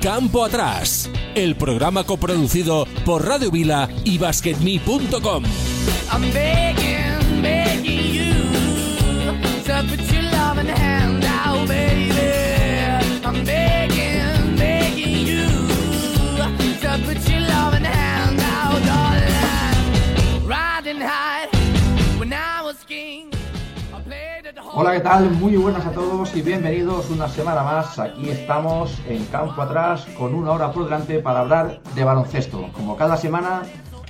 Campo Atrás, el programa coproducido por Radio Vila y BasketMe.com. Hola, ¿qué tal? Muy buenas a todos y bienvenidos una semana más. Aquí estamos en Campo Atrás con una hora por delante para hablar de baloncesto. Como cada semana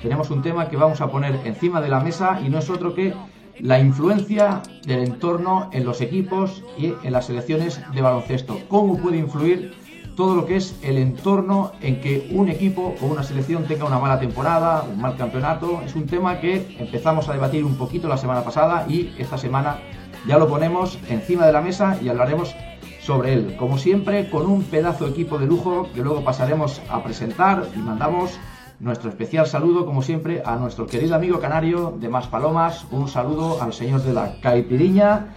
tenemos un tema que vamos a poner encima de la mesa y no es otro que la influencia del entorno en los equipos y en las selecciones de baloncesto. ¿Cómo puede influir todo lo que es el entorno en que un equipo o una selección tenga una mala temporada, un mal campeonato? Es un tema que empezamos a debatir un poquito la semana pasada y esta semana ya lo ponemos encima de la mesa y hablaremos sobre él. Como siempre, con un pedazo de equipo de lujo que luego pasaremos a presentar y mandamos nuestro especial saludo, como siempre, a nuestro querido amigo canario de Más Palomas. Un saludo al señor de la Caipiriña.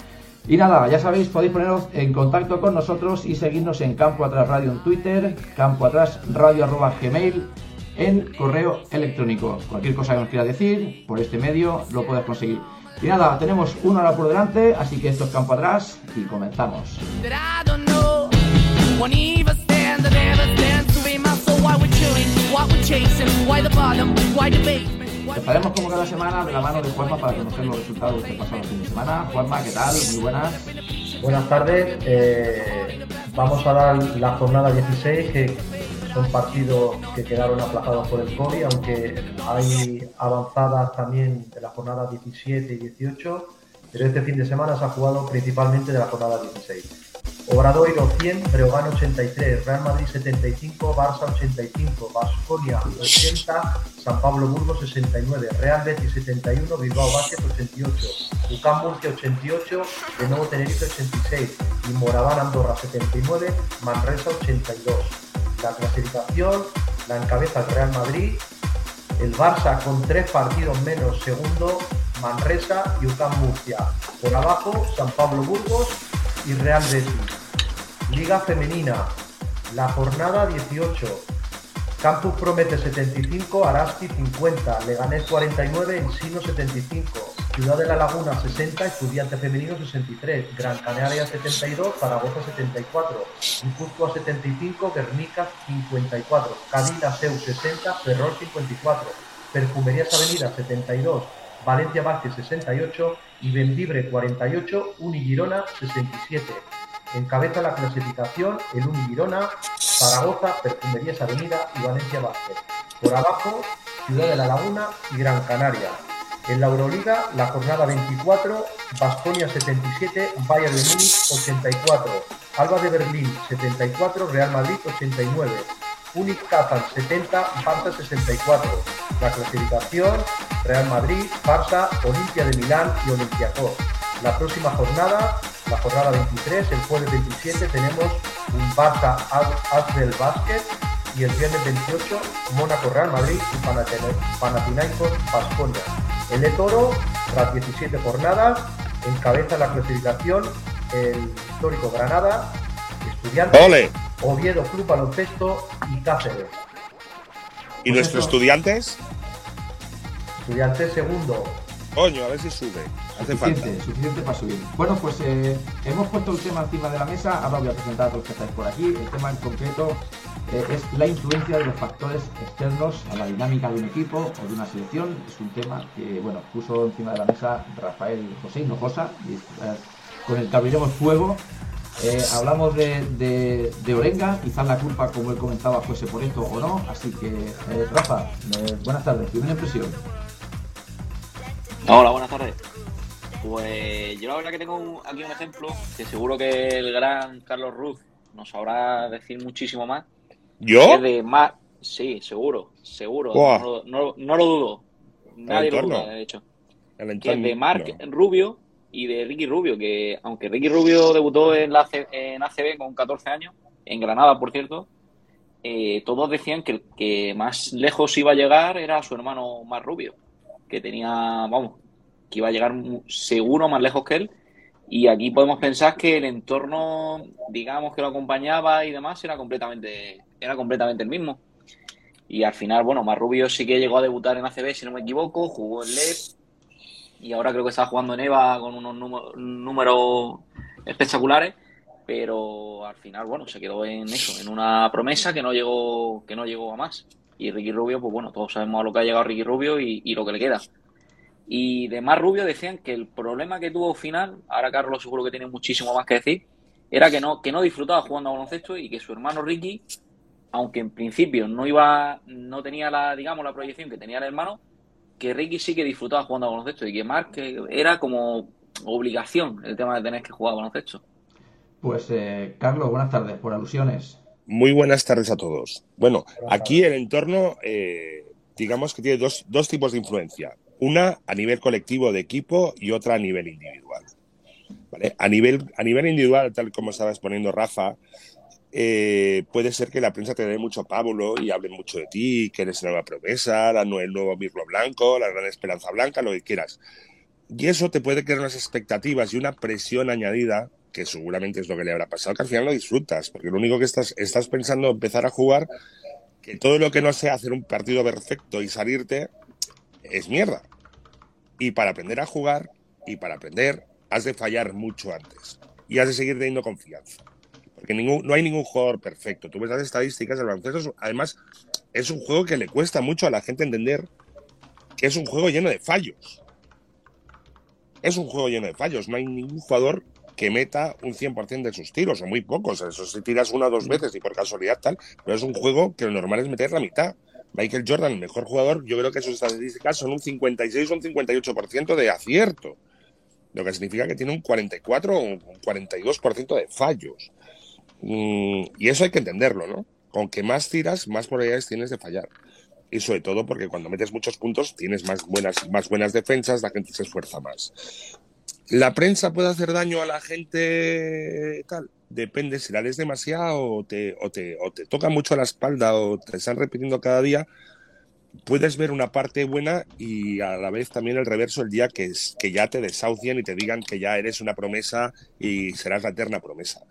Y nada, ya sabéis, podéis poneros en contacto con nosotros y seguirnos en Campo Atrás Radio en Twitter, Campo Atrás Radio arroba Gmail, en correo electrónico. Cualquier cosa que nos quiera decir, por este medio lo puedes conseguir. Y nada, tenemos una hora por delante, así que esto es Campo Atrás y comenzamos. Empezaremos como cada semana de la mano de Juanma para conocer los resultados que pasado el fin de semana. Juanma, ¿qué tal? Muy buenas. Buenas tardes. eh, vamos a dar la jornada 16, que son partidos que quedaron aplazados por el COVID, aunque hay avanzadas también de la jornada 17 y 18, pero este fin de semana se ha jugado principalmente de la jornada 16. Obradoiro 100, Breogán 83, Real Madrid 75, Barça 85, Basconia 80, San Pablo Burgos 69, Real Betis 71, Bilbao Basket 88, UCAM Murcia 88, de nuevo Tenerife 86 y Moraván Andorra 79, Manresa 82. La clasificación la encabeza el Real Madrid, el Barça con tres partidos menos segundo, Manresa y UCAM Murcia. Por abajo, San Pablo Burgos y Real Betis. Liga Femenina, la jornada 18. Campus Promete 75, Arasti 50, Leganés 49, Ensino 75, Ciudad de la Laguna 60, Estudiante Femenino 63, Gran Canaria 72, Zaragoza 74, Guipúzcoa 75, Guernica 54, Cadena Seu 60, Ferrol 54, Perfumerías Avenida 72, Valencia Vázquez 68 y Bendibre 48, Unigirona 67. Encabeza la clasificación el Unigirona, Zaragoza, Perfumerías Avenida y Valencia Vázquez. Por abajo, Ciudad de la Laguna y Gran Canaria. En la Euroliga, la jornada 24, Baskonia 77, Bayern de Múnich 84, Alba de Berlín 74, Real Madrid 89, Unic Kazan 70, Barça 64. La clasificación, Real Madrid, Barça, Olimpia de Milán y Olympiacos. La próxima jornada, la jornada 23, el jueves 27, tenemos un Barça Asbel Basket y el viernes 28, Mónaco Real Madrid y Panathina- Panathinaikos Baskonia. El Toro, tras 17 jornadas, encabeza la clasificación el histórico Granada, Estudiantes, ¡Ole! Oviedo Club Baloncesto y Cáceres. ¿Y Pues nuestros estudiantes? Estudiantes segundo. Coño, a ver si sube. Hace falta. Suficiente, suficiente para subir. Bueno, pues eh, hemos puesto el tema encima de la mesa. Ahora voy a presentar a todos los que estáis por aquí. El tema en concreto eh, es la influencia de los factores externos a la dinámica de un equipo o de una selección. Es un tema que, bueno, puso encima de la mesa Rafael José Hinojosa y eh, con el que abriremos fuego. Eh, hablamos de, de, de Orenga, quizás la culpa, como él comentaba, fuese por esto o no. Así que, eh, Rafa, eh, buenas tardes. Primera impresión. Hola, buenas tardes. Pues yo la verdad que tengo un- aquí un ejemplo que seguro que el gran Carlos Ruz nos sabrá decir muchísimo más. ¿Yo? De Mar... Sí, seguro, seguro. No, lo- no- no lo dudo. Nadie lo duda, de hecho. El Que es entorno. de Marc No. Rubio y de Ricky Rubio, que aunque Ricky Rubio debutó en, la C- en ACB con 14 años, en Granada, por cierto, eh, todos decían que el que más lejos iba a llegar era su hermano más Rubio, que tenía, vamos, que iba a llegar seguro más lejos que él. Y aquí podemos pensar que el entorno, digamos, que lo acompañaba y demás era completamente era completamente el mismo. Y al final, bueno, Marrubio sí que llegó a debutar en ACB, si no me equivoco, jugó en LED y ahora creo que está jugando en EVA con unos número- números espectaculares, pero al final, bueno, se quedó en eso, en una promesa que no llegó, que no llegó a más. Y Ricky Rubio, pues bueno, todos sabemos a lo que ha llegado Ricky Rubio y lo que le queda. Y de más Rubio decían que el problema que tuvo final, ahora Carlos seguro que tiene muchísimo más que decir, era que no, que no disfrutaba jugando a baloncesto y que su hermano Ricky, aunque en principio no iba, no tenía la, digamos, la proyección que tenía el hermano, que Ricky sí que disfrutaba jugando a baloncesto y que Mark que era como obligación el tema de tener que jugar a baloncesto. Pues eh, Carlos, buenas tardes, por alusiones. Muy buenas tardes a todos. Bueno, aquí el entorno, eh, digamos que tiene dos, dos tipos de influencia. Una a nivel colectivo de equipo y otra a nivel individual. ¿Vale? A, nivel, a nivel individual, tal como estaba exponiendo Rafa, eh, puede ser que la prensa te dé mucho pábulo y hable mucho de ti, que eres la nueva promesa, la, el nuevo Mirlo Blanco, la gran esperanza blanca, lo que quieras. Y eso te puede crear unas expectativas y una presión añadida, que seguramente es lo que le habrá pasado, que al final lo disfrutas, porque lo único que estás, estás pensando empezar a jugar, que todo lo que no sea hacer un partido perfecto y salirte, es mierda. Y para aprender a jugar y para aprender, has de fallar mucho antes. Y has de seguir teniendo confianza. Porque ningún, no hay ningún jugador perfecto. Tú ves las estadísticas del baloncesto, es- además, es un juego que le cuesta mucho a la gente entender que es un juego lleno de fallos. Es un juego lleno de fallos. No hay ningún jugador que meta un 100% de sus tiros, o muy pocos. Eso si tiras una o dos veces y por casualidad tal, pero es un juego que lo normal es meter la mitad. Michael Jordan, el mejor jugador, yo creo que sus estadísticas son un 56 o un 58% de acierto, lo que significa que tiene un 44 o un 42% de fallos. Mm, y eso hay que entenderlo, ¿no? Con que más tiras, más probabilidades tienes de fallar. Y sobre todo porque cuando metes muchos puntos tienes más buenas, más buenas defensas, la gente se esfuerza más. ¿La prensa puede hacer daño a la gente tal? Depende si la lees demasiado o te, o te, o te toca mucho la espalda o te están repitiendo cada día, puedes ver una parte buena y a la vez también el reverso el día que, es, que ya te desahucien y te digan que ya eres una promesa y serás la eterna promesa.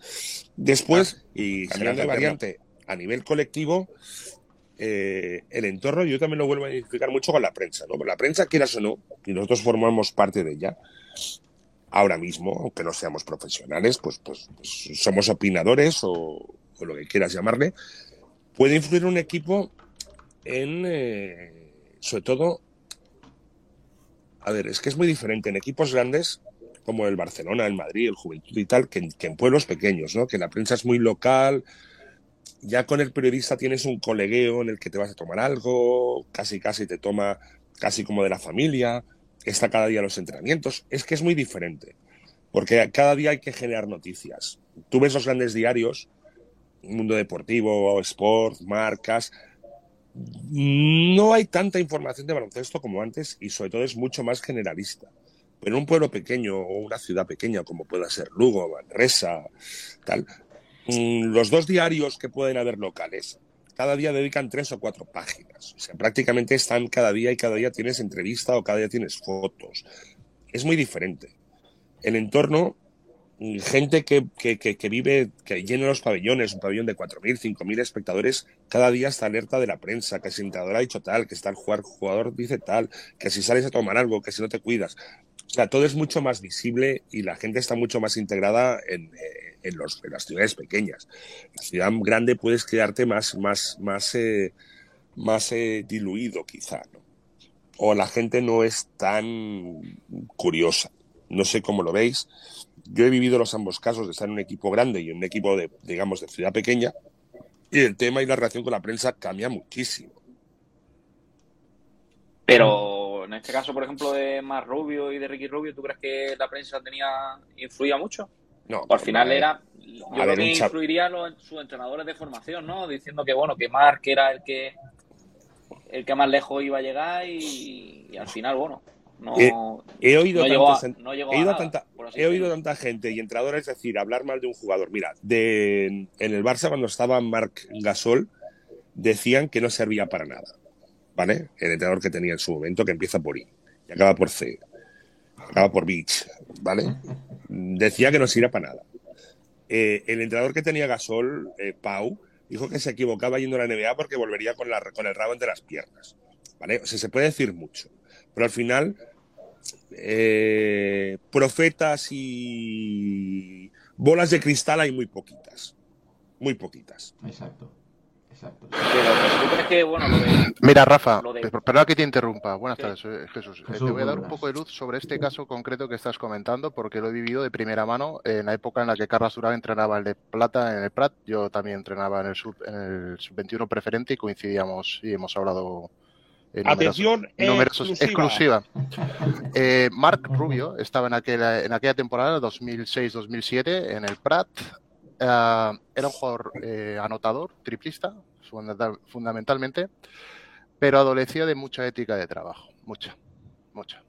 Después, y serás la variante, a nivel colectivo, eh, el entorno yo también lo vuelvo a identificar mucho con la prensa, ¿no? La prensa, quieras o no, y nosotros formamos parte de ella, ahora mismo, aunque no seamos profesionales, pues, pues, pues somos opinadores o, lo que quieras llamarle, puede influir un equipo en, eh, sobre todo, a ver, es que es muy diferente en equipos grandes como el Barcelona, el Madrid, el Juventud y tal, que en, que en pueblos pequeños, ¿no? Que la prensa es muy local, ya con el periodista tienes un colegueo en el que te vas a tomar algo, casi casi te toma casi como de la familia, está cada día los entrenamientos, es que es muy diferente, porque cada día hay que generar noticias. Tú ves los grandes diarios, Mundo Deportivo, Sport, Marcas, no hay tanta información de baloncesto como antes y sobre todo es mucho más generalista. Pero en un pueblo pequeño o una ciudad pequeña como pueda ser Lugo, Manresa, tal, mm, los dos diarios que pueden haber locales, cada día dedican tres o cuatro páginas. O sea, prácticamente están cada día y cada día tienes entrevista o cada día tienes fotos. Es muy diferente. El entorno, gente que, que, que, vive, que llena los pabellones, un pabellón de 4.000, 5.000 espectadores, cada día está alerta de la prensa, que el entrenador ha dicho tal, que está el jugador, jugador dice tal, que si sales a tomar algo, que si no te cuidas. O sea, todo es mucho más visible y la gente está mucho más integrada en, eh, en, los, en las ciudades pequeñas. En la ciudad grande puedes quedarte más, más, más, eh, más eh, diluido, quizá, ¿no? O la gente no es tan curiosa. No sé cómo lo veis. Yo he vivido los ambos casos de estar en un equipo grande y en un equipo de, digamos, de ciudad pequeña. Y el tema y la relación con la prensa cambia muchísimo. Pero en este caso, por ejemplo, de Mar Rubio y de Ricky Rubio, ¿tú crees que la prensa tenía influía mucho? No, O al final no, era, yo a creo ver, que un influiría los, sus entrenadores de formación, ¿no? Diciendo que bueno, que Mark era el que el que más lejos iba a llegar y, y al final, bueno, no, Eh, He oído, no llegó a, no llegó he a oído nada, tanta, por así he oído decirlo. tanta gente y entrenadores decir, hablar mal de un jugador. Mira, de, en el Barça cuando estaba Marc Gasol, decían que no servía para nada. ¿Vale? El entrenador que tenía en su momento, que empieza por I y acaba por C, acaba por Beach, ¿vale? Decía que no sirve para nada. Eh, el entrenador que tenía Gasol, eh, Pau, dijo que se equivocaba yendo a la NBA porque volvería con, la, con el rabo entre las piernas. ¿Vale? O sea, se puede decir mucho. Pero al final, eh, profetas y bolas de cristal hay muy poquitas. Muy poquitas. Exacto. Exacto. Pero, pero tú crees que, bueno, lo de- Mira, Rafa, Lo de- per- perdona que te interrumpa. Buenas tardes, soy Jesús. Eh, Jesús, te voy a dar un poco de luz sobre este caso concreto que estás comentando, porque lo he vivido de primera mano en la época en la que Carlos Durán entrenaba en el Plata, en el Prat. Yo también entrenaba en el sub, en el sub 21 preferente y coincidíamos y hemos hablado Atención, numerosos- exclusiva. exclusiva. Eh, Marc Rubio estaba en aquella, en aquella temporada, 2006-2007, en el Prat. Eh, era un jugador eh, anotador, triplista, fundamental- fundamentalmente, pero adolecía de mucha ética de trabajo, mucha, mucha.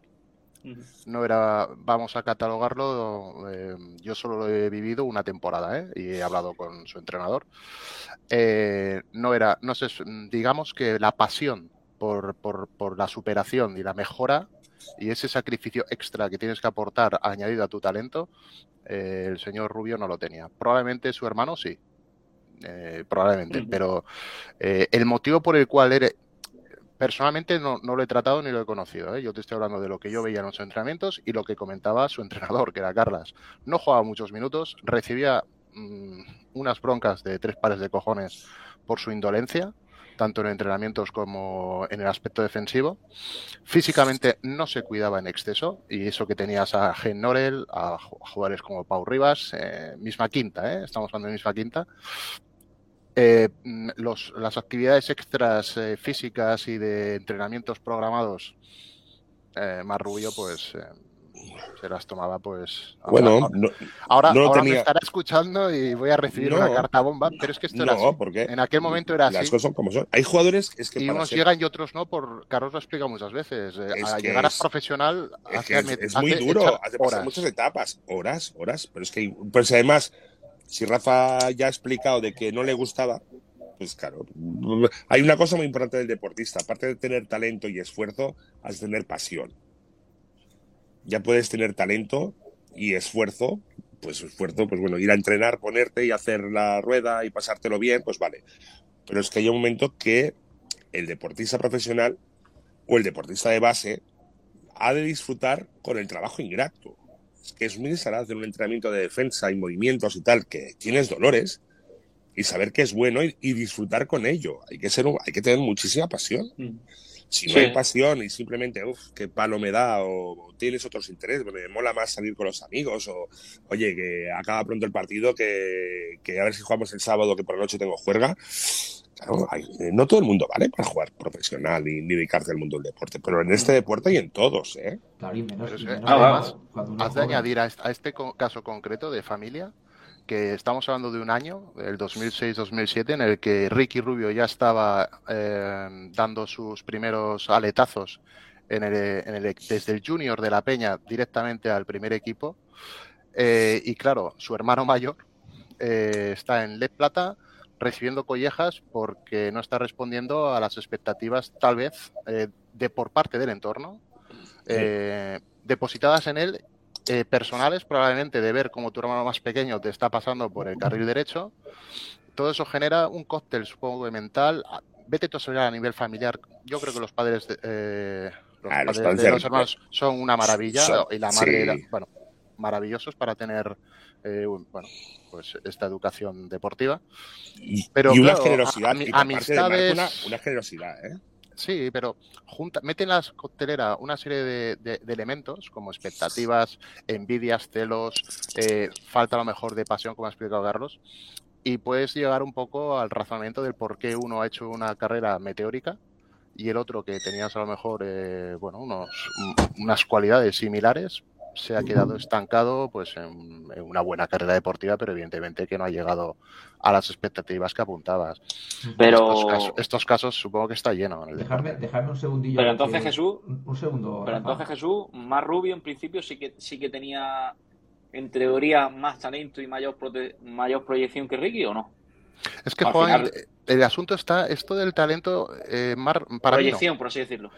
No era, vamos a catalogarlo, eh, yo solo lo he vivido una temporada ¿eh? y he hablado con su entrenador. Eh, no era, no sé, digamos que la pasión por, por, por la superación y la mejora y ese sacrificio extra que tienes que aportar añadido a tu talento, eh, el señor Rubio no lo tenía. Probablemente su hermano sí, eh, probablemente, pero eh, el motivo por el cual eres, personalmente no, no lo he tratado ni lo he conocido. ¿eh? Yo te estoy hablando de lo que yo veía en los entrenamientos y lo que comentaba su entrenador, que era Carlas. No jugaba muchos minutos, recibía mm, unas broncas de tres pares de cojones por su indolencia, tanto en entrenamientos como en el aspecto defensivo. Físicamente no se cuidaba en exceso y eso que tenías a Gen Norel, a jugadores como Pau Rivas, eh, misma quinta, ¿eh? estamos hablando de misma quinta. Eh, mm, los, las actividades extras eh, físicas y de entrenamientos programados, eh, más rubio, pues eh, se las tomaba, pues. Bueno, ahora, no, ahora, no me estará escuchando y voy a recibir No. una carta bomba, pero es que esto era no, así. porque En aquel momento era las así. cosas son como son. Hay jugadores es que Y unos ser- llegan y otros no, por Carlos lo explica muchas veces. eh, Es a llegar es- a profesional Es, hace que es, muy duro, hace pasar muchas etapas, horas, horas, pero es que, pues además, si Rafa ya ha explicado de que no le gustaba, pues claro, hay una cosa muy importante del deportista, aparte de tener talento y esfuerzo, has de tener pasión. Ya puedes tener talento y esfuerzo, pues esfuerzo, pues bueno, ir a entrenar, ponerte y hacer la rueda y pasártelo bien, pues vale. Pero es que hay un momento que el deportista profesional o el deportista de base ha de disfrutar con el trabajo ingrato. Que es muy desagradable hacer un entrenamiento de defensa y movimientos y tal, que tienes dolores, y saber que es bueno y, y disfrutar con ello. Hay que, ser, hay que tener muchísima pasión. Si no Sí. hay pasión y simplemente, uff, qué palo me da, o, o tienes otros intereses, me mola más salir con los amigos, o oye, que acaba pronto el partido, que, que a ver si jugamos el sábado, que por la noche tengo juerga. Claro, hay- eh, no todo el mundo vale para jugar profesional y ni dedicarse al mundo del deporte, pero en este deporte y en todos, ¿eh? Claro, y menos, Pero es y que, menos además, cuando- cuando uno Has de añadir a este, a este co- caso concreto de familia que estamos hablando de un año, el 2006-2007, en el que Ricky Rubio ya estaba eh, dando sus primeros aletazos en el, en el- desde el junior de la Peña directamente al primer equipo. Eh, y claro, su hermano mayor eh, está en Led Plata recibiendo collejas porque no está respondiendo a las expectativas, tal vez, eh, de por parte del entorno, eh, depositadas en él, eh, personales, probablemente de ver cómo tu hermano más pequeño te está pasando por el carril derecho. Todo eso genera un cóctel, supongo, de mental. Ah, Vete tú a saber a nivel familiar. Yo creo que los padres de, eh, los Ah, los padres de los hermanos son una maravilla Son- y la madre sí. era, bueno, maravillosos para tener eh, bueno, pues esta educación deportiva. Y, Pero y una claro, generosidad, y Marco, amistades- una, una generosidad, ¿eh? Sí, pero junta, mete en la coctelera una serie de, de- de elementos como expectativas, envidias, celos, eh, falta a lo mejor de pasión, como ha explicado Carlos, y puedes llegar un poco al razonamiento del por qué uno ha hecho una carrera meteórica y el otro que tenías a lo mejor eh, bueno, unos, un- unas cualidades similares se ha quedado estancado pues en, en una buena carrera deportiva, pero evidentemente que no ha llegado a las expectativas que apuntabas. Pero, Estos, casos, estos casos supongo que está lleno. En el Dejadme, deporte. dejadme un segundillo. Pero entonces, Jesús- Un, un segundo. pero Rafa. entonces Jesús, más rubio en principio sí que sí que tenía en teoría más talento y mayor prote- mayor proyección que Ricky o no? Es que Juan, final- el asunto está, esto del talento, eh, Mar- para mí no. proyección, por así decirlo.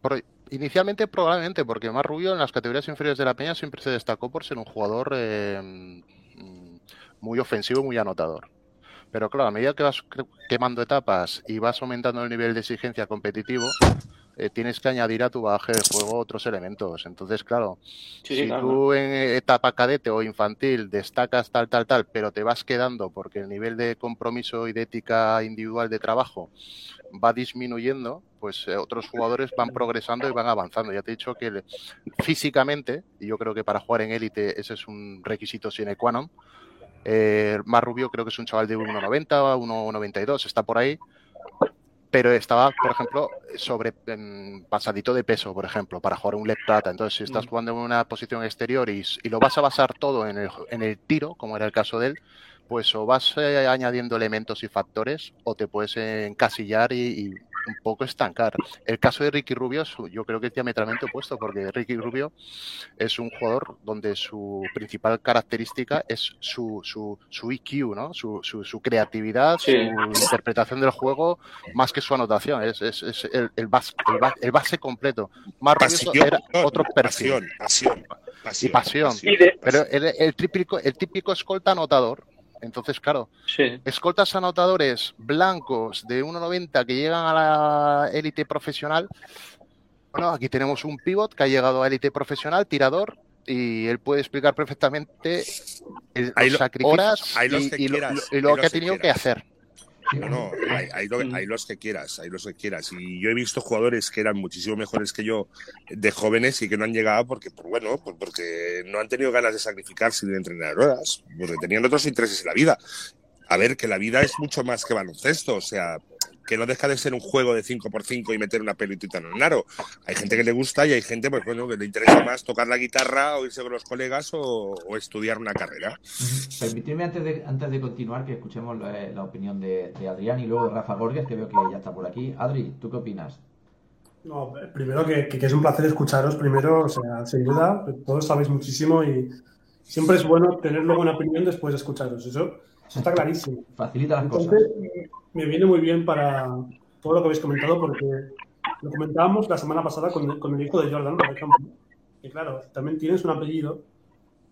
Pro- inicialmente probablemente, porque Mar Rubio en las categorías inferiores de la Peña siempre se destacó por ser un jugador mm, muy ofensivo, muy anotador. Pero claro, a medida que vas quemando etapas y vas aumentando el nivel de exigencia competitivo, eh, tienes que añadir a tu bagaje de juego otros elementos. Entonces, claro, Sí, si claro. tú en etapa cadete o infantil destacas tal, tal, tal, pero te vas quedando porque el nivel de compromiso y de ética individual de trabajo va disminuyendo, pues eh, otros jugadores van progresando y van avanzando. Ya te he dicho que le- físicamente, y yo creo que para jugar en élite ese es un requisito sine qua non, eh, Mar Rubio creo que es un chaval de 1,90, 1,92, está por ahí, pero estaba, por ejemplo, sobre pasadito de peso, por ejemplo, para jugar un left plata. Entonces, si estás jugando en una posición exterior y, y lo vas a basar todo en el, en el tiro, como era el caso de él, pues o vas eh, añadiendo elementos y factores o te puedes eh, encasillar y, y un poco estancar. El caso de Ricky Rubio, su- yo creo que es diametralmente opuesto, porque Ricky Rubio es un jugador donde su principal característica es su, su, su IQ, ¿no? Su, su, su creatividad, Sí. su interpretación del juego, más que su anotación. Es, es, es el, el, bas- el, ba- el base completo. Más Pasión, era otro perfil. pasión, pasión, Y pasión, pasión. Y de- Pero el, el típico, el típico escolta anotador. Entonces, claro, Sí. escoltas anotadores blancos de 1,90 que llegan a la élite profesional. Bueno, aquí tenemos un pivot que ha llegado a élite profesional, tirador, y él puede explicar perfectamente el, los lo- sacrificios ahí los y, que y lo, y lo que ha tenido que hacer. No, no, hay, hay lo- hay los que quieras, hay los que quieras. Y yo he visto jugadores que eran muchísimo mejores que yo de jóvenes y que no han llegado porque, pues bueno, pues porque no han tenido ganas de sacrificarse ni de entrenar horas, porque tenían otros intereses en la vida. A ver, que la vida es mucho más que baloncesto, o sea, que no deja de ser un juego de 5x5 y meter una pelotita en el aro. Hay gente que le gusta y hay gente, pues bueno, que le interesa más tocar la guitarra o irse con los colegas o, o estudiar una carrera. Permitidme antes de, antes de continuar que escuchemos la, la opinión de, de Adrián y luego de Rafa Gorges, que veo que ya está por aquí. Adri, ¿tú qué opinas? No, primero que, que- que es un placer escucharos, primero, o sea, sin duda, todos sabéis muchísimo y siempre es bueno tener luego una opinión después de escucharos, eso, eso está clarísimo. Facilita las cosas. Entonces, me viene muy bien para todo lo que habéis comentado porque lo comentábamos la semana pasada con, con el hijo de Jordan, por ejemplo, que claro, también tienes un apellido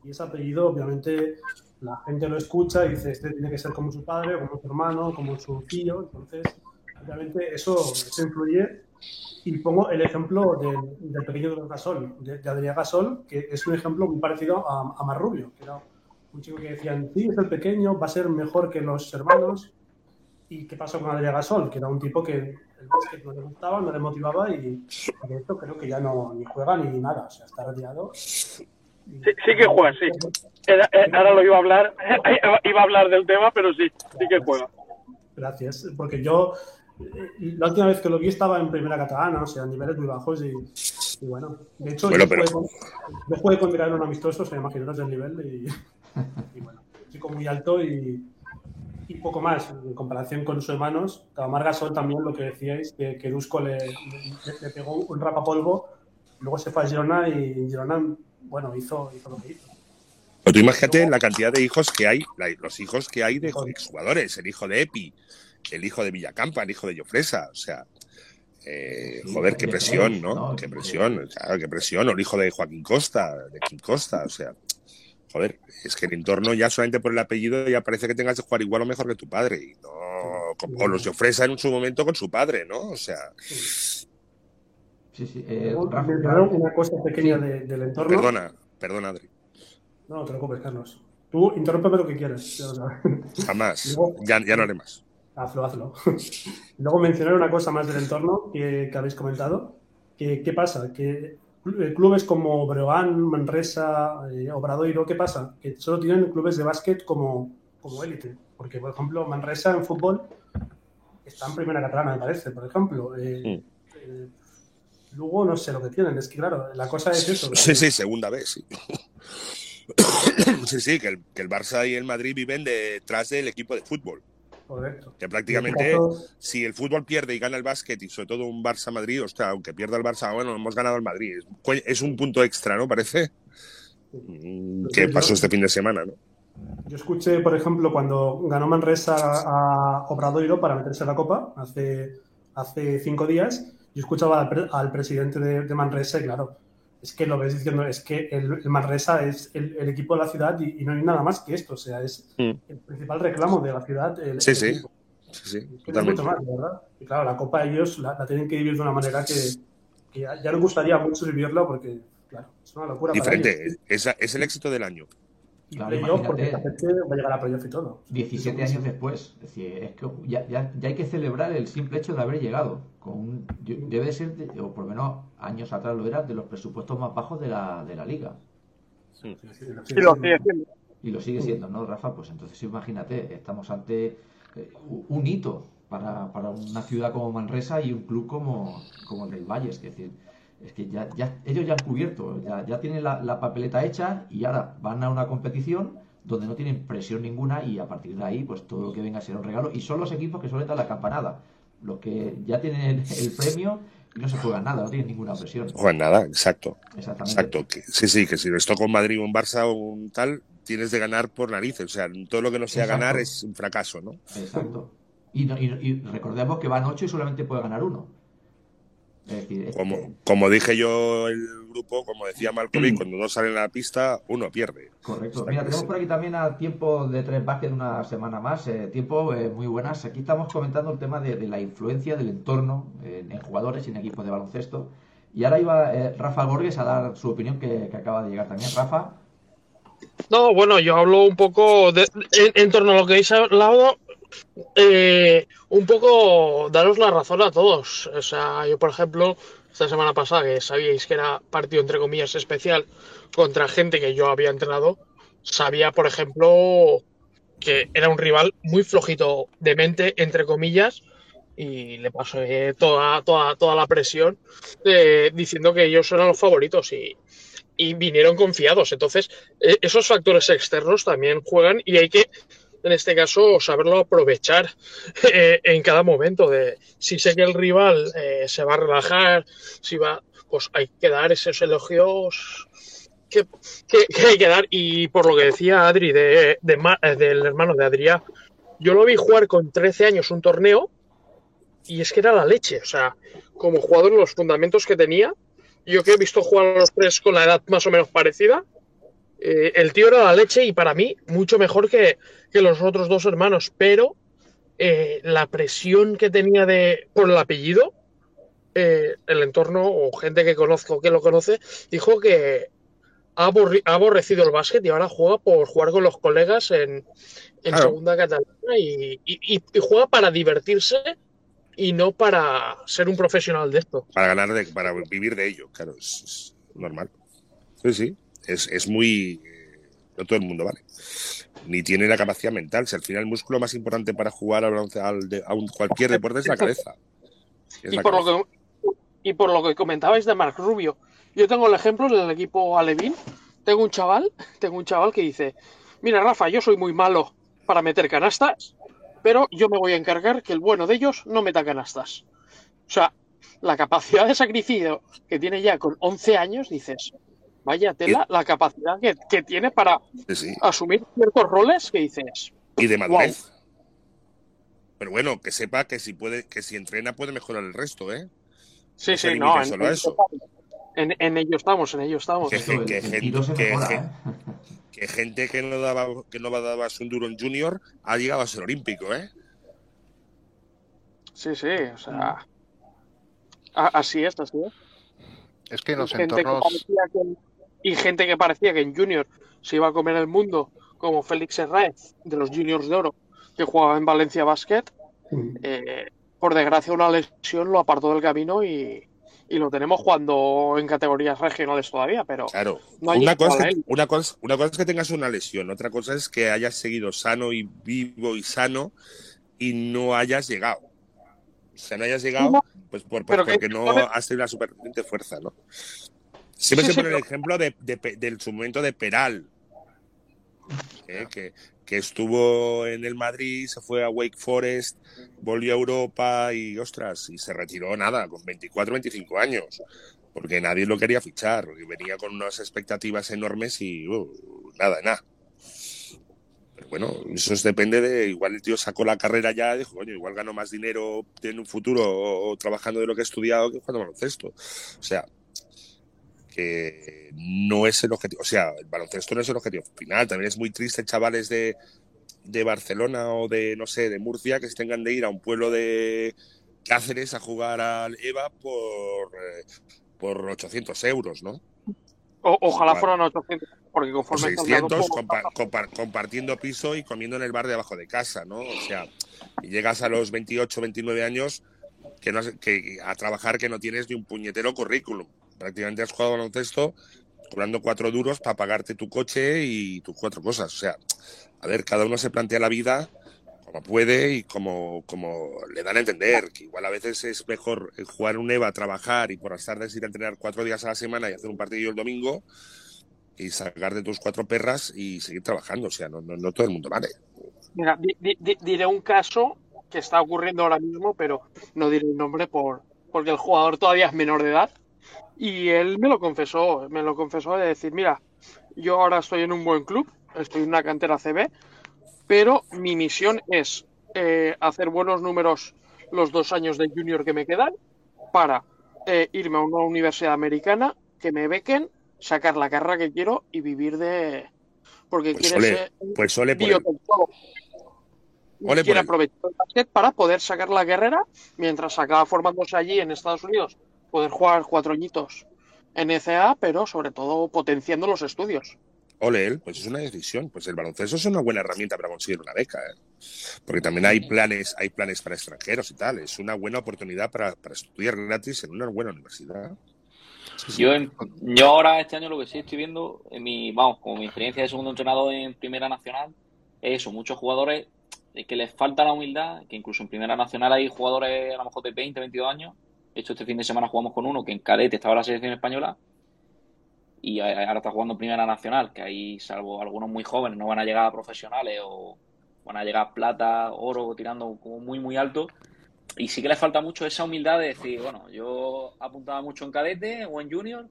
y ese apellido obviamente la gente lo escucha y dice, este tiene que ser como su padre, como su hermano, como su tío, entonces obviamente eso, eso influye y pongo el ejemplo del, del pequeño Gasol, de, de Adrián Gasol, que es un ejemplo muy parecido a, a Marrubio, que era un chico que decían, sí, es el pequeño, va a ser mejor que los hermanos. ¿Y qué pasó con Adrián Gasol? Que era un tipo que el básquet no le gustaba, no le motivaba y de hecho creo que ya no ni juega ni nada, o sea, está retirado. Sí, sí que juega, sí. Era- eh, ahora lo iba a hablar, iba a hablar del tema, pero sí, sí que juega. Gracias, porque yo eh, la última vez que lo vi estaba en primera catalana, o sea, niveles muy bajos y, y bueno, de hecho Bueno, yo, pero- jugué con, yo jugué con Mirar un amistoso, o sea, imaginaros el nivel y, y bueno, un chico muy alto y, y poco más en comparación con sus hermanos. Tamar Gasol también, lo que decíais, que, que Dusko le, le, le pegó un rapapolvo, luego se fue a Girona y Girona, bueno, hizo, hizo lo que hizo. Pero tú imagínate la cantidad de hijos que hay, los hijos que hay de exjugadores, el hijo de Epi, el hijo de Villacampa, el hijo de Jofresa, o sea, eh, joder, qué presión, ¿no? Qué presión, claro, qué presión, o el hijo de Joaquín Costa, de Kim Costa, o sea, joder, es que el entorno ya solamente por el apellido ya parece que tengas que jugar igual o mejor que tu padre, y no, como los Jofresa en su momento con su padre, ¿no? O sea, Sí, sí. eh, una cosa pequeña de- del entorno. perdona, perdona, Adri, No, no te preocupes, Carlos. Tú interrúmpeme lo que quieras. o jamás, Luego- ya, ya no haré más. hazlo, hazlo. Luego mencionar una cosa más del entorno que, que habéis comentado. Que, ¿Qué pasa? Que clubes como Breogán, Manresa, eh, Obradoiro, ¿qué pasa? Que solo tienen clubes de básquet como, como élite. Porque, por ejemplo, Manresa en fútbol está en primera catalana, me parece, por ejemplo. Eh, eh, Luego no sé lo que tienen. Es que, claro, la cosa es eso. Sí, sí, segunda vez, sí. Sí, sí, que el, que el Barça y el Madrid viven detrás del equipo de fútbol. Correcto. Que En prácticamente, si el fútbol pierde y gana el básquet, y sobre todo un Barça-Madrid, hostia, aunque pierda el Barça, bueno, hemos ganado el Madrid. Es- un punto extra, ¿no? Parece. Mm, Que pasó este fin de semana, ¿no? Yo escuché, por ejemplo, cuando ganó Manresa a Obradoiro para meterse en la Copa hace, hace cinco días, yo escuchaba al, pre- al presidente de, de Manresa y, claro, es que lo ves diciendo, es que el, el Manresa es el, el equipo de la ciudad y, y no hay nada más que esto. O sea, es Mm. el principal reclamo de la ciudad. el- Sí, sí. Sí, sí, totalmente. más, ¿verdad? Y claro, la Copa ellos la, la tienen que vivir de una manera que, que ya, ya nos gustaría mucho vivirla porque, claro, es una locura para ellos. Diferente, es, es el éxito del año. Y Claro, playoff, porque va a llegar a playoff y todo. 17 años después. Es decir, es que ya, ya- ya hay que celebrar el simple hecho de haber llegado. Con un- yo- debe ser, de- o por lo menos años atrás lo era, de los presupuestos más bajos de la, de la liga. Sí, lo sigue haciendo. Y lo sigue siendo, ¿no, Rafa? Pues entonces imagínate, estamos ante eh, un hito para, para una ciudad como Manresa y un club como, como el del Valle. Es decir, es que ya, ya- ellos ya han cubierto, ya, ya tienen la, la papeleta hecha y ahora van a una competición donde no tienen presión ninguna y a partir de ahí, pues todo lo que venga será un regalo. Y son los equipos que suelen dar la campanada, los que ya tienen el, premio y no se juegan nada, no tienen ninguna presión. No juegan nada, exacto. Exactamente. Exacto. Que, sí, sí, que si les toca un Madrid o un Barça o un tal, tienes de ganar por narices. O sea, todo lo que no sea Exacto. ganar es un fracaso, ¿no? Exacto. Y, y- y recordemos que van 8 y solamente puede ganar uno. Es decir, es Como, que- como dije yo el grupo, como decía Malcolm, cuando no sale en la pista, uno pierde. correcto. Está Mira, tenemos por aquí también a tiempo de tres básquet una semana más. eh, tiempo eh, muy buenas. Aquí estamos comentando el tema de, de la influencia del entorno en, en jugadores y en equipos de baloncesto. Y ahora iba eh, Rafa Gorges a dar su opinión que, que acaba de llegar también. Rafa, No, bueno, yo hablo un poco de- en, en torno a lo que habéis hablado, eh, un poco daros la razón a todos. O sea, yo, por ejemplo, esta semana pasada, que sabíais que era partido entre comillas especial contra gente que yo había entrenado, sabía, por ejemplo, que era un rival muy flojito de mente, entre comillas, y le pasé toda, toda, toda la presión eh, diciendo que ellos eran los favoritos y, vinieron confiados. Entonces, eh, esos factores externos también juegan y hay que, en este caso, saberlo aprovechar eh, en cada momento. De si sé que el rival eh, se va a relajar, si va, pues hay que dar esos elogios que, que- hay que dar. Y por lo que decía Adri de, de eh, del hermano de Adrián, yo lo vi jugar con 13 años un torneo y es que era la leche. O sea, como jugador, los fundamentos que tenía, yo que he visto jugar a los tres con la edad más o menos parecida, el tío era la leche y para mí mucho mejor que, que los otros dos hermanos, pero eh, la presión que tenía de por el apellido, eh, el entorno o gente que conozco que lo conoce, dijo que ha, aborrecido el básquet y ahora juega por jugar con los colegas en, en Claro. segunda catalana y, y- y- y juega para divertirse y no para ser un profesional de esto. Para ganar, de, para vivir de ello, claro, es, es normal. Sí, sí, es, es muy... No todo el mundo vale. Ni tiene la capacidad mental. Si al final el músculo más importante para jugar al al de- a un- cualquier deporte es la cabeza. Es Y la por, lo que, y por lo que comentabais de Marc Rubio, yo tengo el ejemplo en el equipo Alevín. Tengo un chaval, tengo un chaval que dice, mira Rafa, yo soy muy malo para meter canastas, pero yo me voy a encargar que el bueno de ellos no meta canastas. O sea, la capacidad de sacrificio que tiene ya con 11 años, dices, vaya tela, la capacidad que, que tiene para Sí, asumir ciertos roles que dices, y de madurez. Pero bueno, que sepa que si puede, que si entrena puede mejorar el resto, ¿eh? sí, No sí, no, en, solo en- eso. en- en ello estamos, en ello estamos. Que, gente- mejora, ¿eh? que gente que no daba que no daba un duro en junior ha llegado a ser olímpico, ¿eh? Sí, sí, o sea. a- así es, así es. Es que en los Gente entornos. que- y gente que parecía que en Junior se iba a comer el mundo, como Félix Herráez, de los Juniors de Oro, que jugaba en Valencia Basket. Mm. eh, por desgracia, una lesión lo apartó del camino y, y lo tenemos jugando en categorías regionales todavía, pero Claro. no hay una, cosa es que, una, cosa, una cosa es que tengas una lesión, otra cosa es que hayas seguido sano y vivo y sano y no hayas llegado. O sea, no hayas llegado, No, pues, por, que- porque no has tenido la suficiente fuerza, ¿no? Siempre se pone el ejemplo de, de del su momento de Peral, ¿eh? que, que estuvo en el Madrid, se fue a Wake Forest, volvió a Europa y, ostras, y se retiró nada, con 24, 25 años, porque nadie lo quería fichar, porque venía con unas expectativas enormes y uh, nada, nada. Pero bueno, eso es- depende de, igual el tío sacó la carrera ya y dijo, coño, igual gano más dinero en un futuro o, o trabajando de lo que he estudiado que jugando baloncesto. O sea, que no es el objetivo, o sea, el baloncesto no es el objetivo final. También es muy triste, chavales de, de Barcelona o de, no sé, de Murcia, que se tengan de ir a un pueblo de Cáceres a jugar al EVA por, eh, por 800 euros, ¿no? O- ojalá Vale. fueran 800, porque conforme está hablando, 600 pues, compa- compa- compartiendo piso y comiendo en el bar de abajo de casa, ¿no? O sea, y llegas a los 28, 29 años que no que, a trabajar que no tienes ni un puñetero currículum. Prácticamente has jugado baloncesto cobrando cuatro duros para pagarte tu coche y tus cuatro cosas. O sea, a ver, cada uno se plantea la vida como puede y como, como le dan a entender, que igual a veces es mejor jugar un EVA, trabajar y por las tardes ir a entrenar cuatro días a la semana y hacer un partido el domingo y sacar de tus cuatro perras y seguir trabajando. O sea, no, no, todo el mundo vale. Mira, di- diré un caso que está ocurriendo ahora mismo, pero no diré el nombre por, porque el jugador todavía es menor de edad. Y él me lo confesó, me lo confesó de decir, mira, yo ahora estoy en un buen club, estoy en una cantera CB, pero mi misión es eh, hacer buenos números los dos años de junior que me quedan para eh, irme a una universidad americana, que me bequen, sacar la carrera que quiero y vivir de... Porque Pues quiere ser pues ole por quiere aprovechar el para poder sacar la carrera mientras acaba formándose allí en Estados Unidos, poder jugar cuatro añitos en ECA, pero sobre todo potenciando los estudios. Ole él, pues es una decisión. Pues el baloncesto es una buena herramienta para conseguir una beca. ¿eh? Porque también hay planes, hay planes para extranjeros y tal. Es una buena oportunidad para, para estudiar gratis en una buena universidad. Yo, en- yo ahora este año lo que sí estoy viendo, en mi, vamos, como mi experiencia de segundo entrenador en Primera Nacional, es eso, muchos jugadores que les falta la humildad, que incluso en Primera Nacional hay jugadores a lo mejor de 20, 22 años. De hecho, este fin de semana jugamos con uno que en cadete estaba la selección española y ahora está jugando Primera Nacional, que ahí, salvo algunos muy jóvenes, no van a llegar a profesionales o van a llegar a plata, oro, tirando como muy, muy alto. Y sí que le falta mucho esa humildad de decir, bueno, yo apuntaba mucho en cadete o en junior,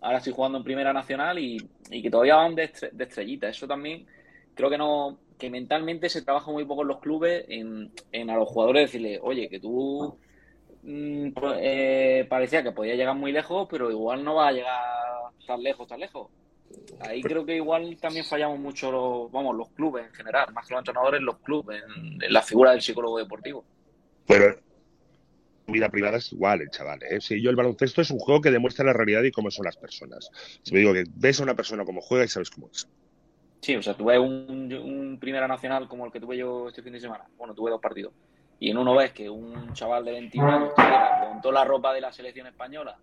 ahora estoy jugando en primera nacional y, y que todavía van de, estre- estrellita. Eso también creo que no, que mentalmente se trabaja muy poco en los clubes en, en a los jugadores decirle, oye, que tú pues, eh, parecía que podía llegar muy lejos, pero igual no va a llegar tan lejos, tan lejos. Ahí creo que igual también fallamos mucho los, vamos, los clubes en general, más que los entrenadores, los clubes, en, en la figura del psicólogo deportivo. Pero vida privada es igual, el chaval. ¿eh? Si yo el baloncesto es un juego que demuestra la realidad y cómo son las personas. Si me digo que ves a una persona como juega y sabes cómo es. Sí, o sea, tú ves un, un Primera Nacional como el que tuve yo este fin de semana. Bueno, tuve dos partidos. Y en uno ves que un chaval de 21 años con toda la ropa de la selección española